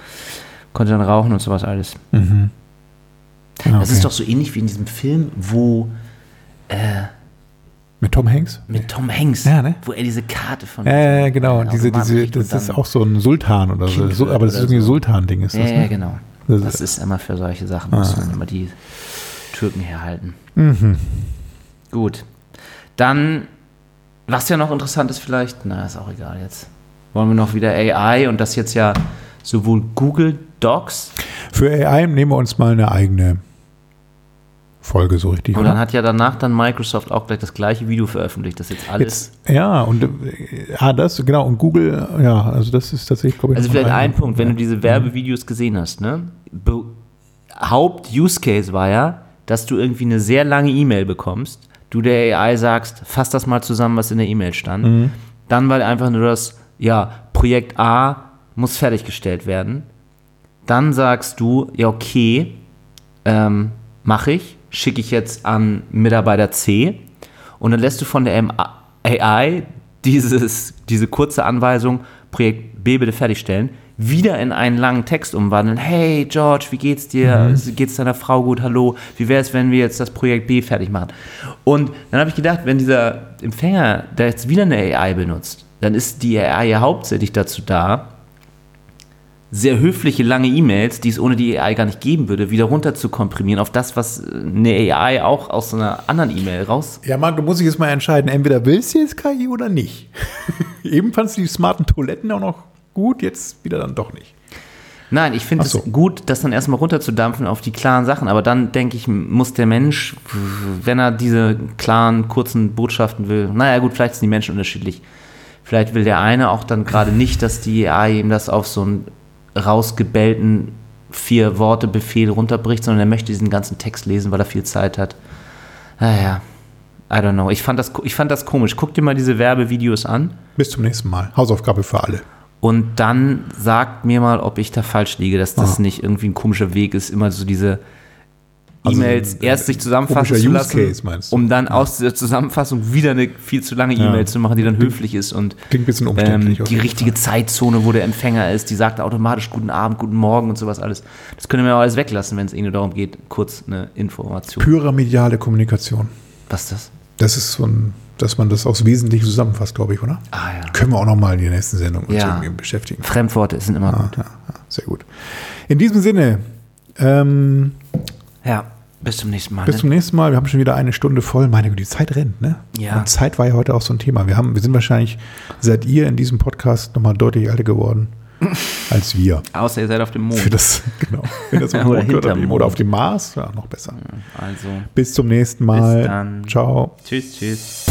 konnte dann rauchen und sowas alles. Mhm. Ja, Das okay. ist doch so ähnlich wie in diesem Film, wo mit Tom Hanks? mit Tom Hanks, Ja, ne? wo er diese Karte von Ja, ja, genau. Diese, diese, das ist auch so ein Sultan oder so. So aber das ist irgendwie ein so. Sultan-Ding, ist das, ja, ne? genau. Das- Das ist immer für solche Sachen, muss man immer die Türken herhalten. Mhm. Gut. Dann, was ja noch interessant ist vielleicht, na, ist auch egal jetzt. Wollen wir noch wieder AI und das jetzt ja sowohl Google Docs Für AI nehmen wir uns mal eine eigene Folge so richtig. und dann oder? hat ja danach dann Microsoft auch gleich das gleiche Video veröffentlicht, das jetzt alles. Jetzt, ja, und äh, ah, das, genau, und Google, ja, also das ist tatsächlich, glaube ich, Also vielleicht ein Punkt, wenn du diese Werbevideos gesehen hast, ne? Be Haupt-Use-Case war ja, dass du irgendwie eine sehr lange E-Mail bekommst, du der AI sagst, fass das mal zusammen, was in der E-Mail stand. Mhm. Dann war einfach nur das, ja, Projekt A muss fertiggestellt werden. Dann sagst du, ja, okay, ähm, mache ich, schicke ich jetzt an Mitarbeiter C und dann lässt du von der AI dieses, diese kurze Anweisung, Projekt B bitte fertigstellen, wieder in einen langen Text umwandeln. Hey George, wie geht's dir? Geht's deiner Frau gut? Hallo? Wie wäre es, wenn wir jetzt das Projekt B fertig machen? Und dann habe ich gedacht, wenn dieser Empfänger da jetzt wieder eine AI benutzt, dann ist die AI ja hauptsächlich dazu da, sehr höfliche lange E-Mails, die es ohne die AI gar nicht geben würde, wieder runter zu komprimieren auf das, was eine AI auch aus einer anderen E-Mail raus. Ja, Marc, du musst dich jetzt mal entscheiden, entweder willst du jetzt KI oder nicht. Eben fandst du die smarten Toiletten auch noch gut, jetzt wieder dann doch nicht. Nein, ich finde Ach es so. gut, das dann erstmal runterzudampfen auf die klaren Sachen, aber dann denke ich, muss der Mensch, wenn er diese klaren, kurzen Botschaften will, naja gut, vielleicht sind die Menschen unterschiedlich. Vielleicht will der eine auch dann gerade nicht, dass die AI ihm das auf so einen rausgebellten Vier-Worte-Befehl runterbricht, sondern er möchte diesen ganzen Text lesen, weil er viel Zeit hat. Naja, I don't know. Ich fand das, ich fand das komisch. Guck dir mal diese Werbevideos an. Bis zum nächsten Mal. Hausaufgabe für alle. Und dann sagt mir mal, ob ich da falsch liege, dass das Ah. nicht irgendwie ein komischer Weg ist, immer so diese Also, E-Mails äh, erst sich zusammenfassen zu lassen, um dann aus dieser Zusammenfassung wieder eine viel zu lange Ja. E-Mail zu machen, die dann höflich ist und ähm, die richtige Fall. Zeitzone, wo der Empfänger ist, die sagt automatisch guten Abend, guten Morgen und sowas alles. Das können wir auch alles weglassen, wenn es nur darum geht, kurz eine Information. Pure mediale Kommunikation. Was ist das? Das ist so ein, dass man das aufs Wesentliche zusammenfasst, glaube ich, oder? Ah ja. Können wir auch noch mal in der nächsten Sendung uns Ja. irgendwie beschäftigen. Fremdworte sind immer Ah, gut. ja, sehr gut. In diesem Sinne, ähm, Ja. Bis zum nächsten Mal. Bis ne? zum nächsten Mal. Wir haben schon wieder eine Stunde voll. Meine Güte, die Zeit rennt, ne? Ja. Und Zeit war ja heute auch so ein Thema. Wir, haben, wir sind wahrscheinlich, seid ihr in diesem Podcast nochmal deutlich älter geworden als wir. Außer ihr seid auf dem Mond. Für das, genau. Wenn das Oder Mond oder, Mond. oder auf dem Mars, ja, noch besser. Also, Bis zum nächsten Mal. Bis dann. Ciao. tschüss, tschüss.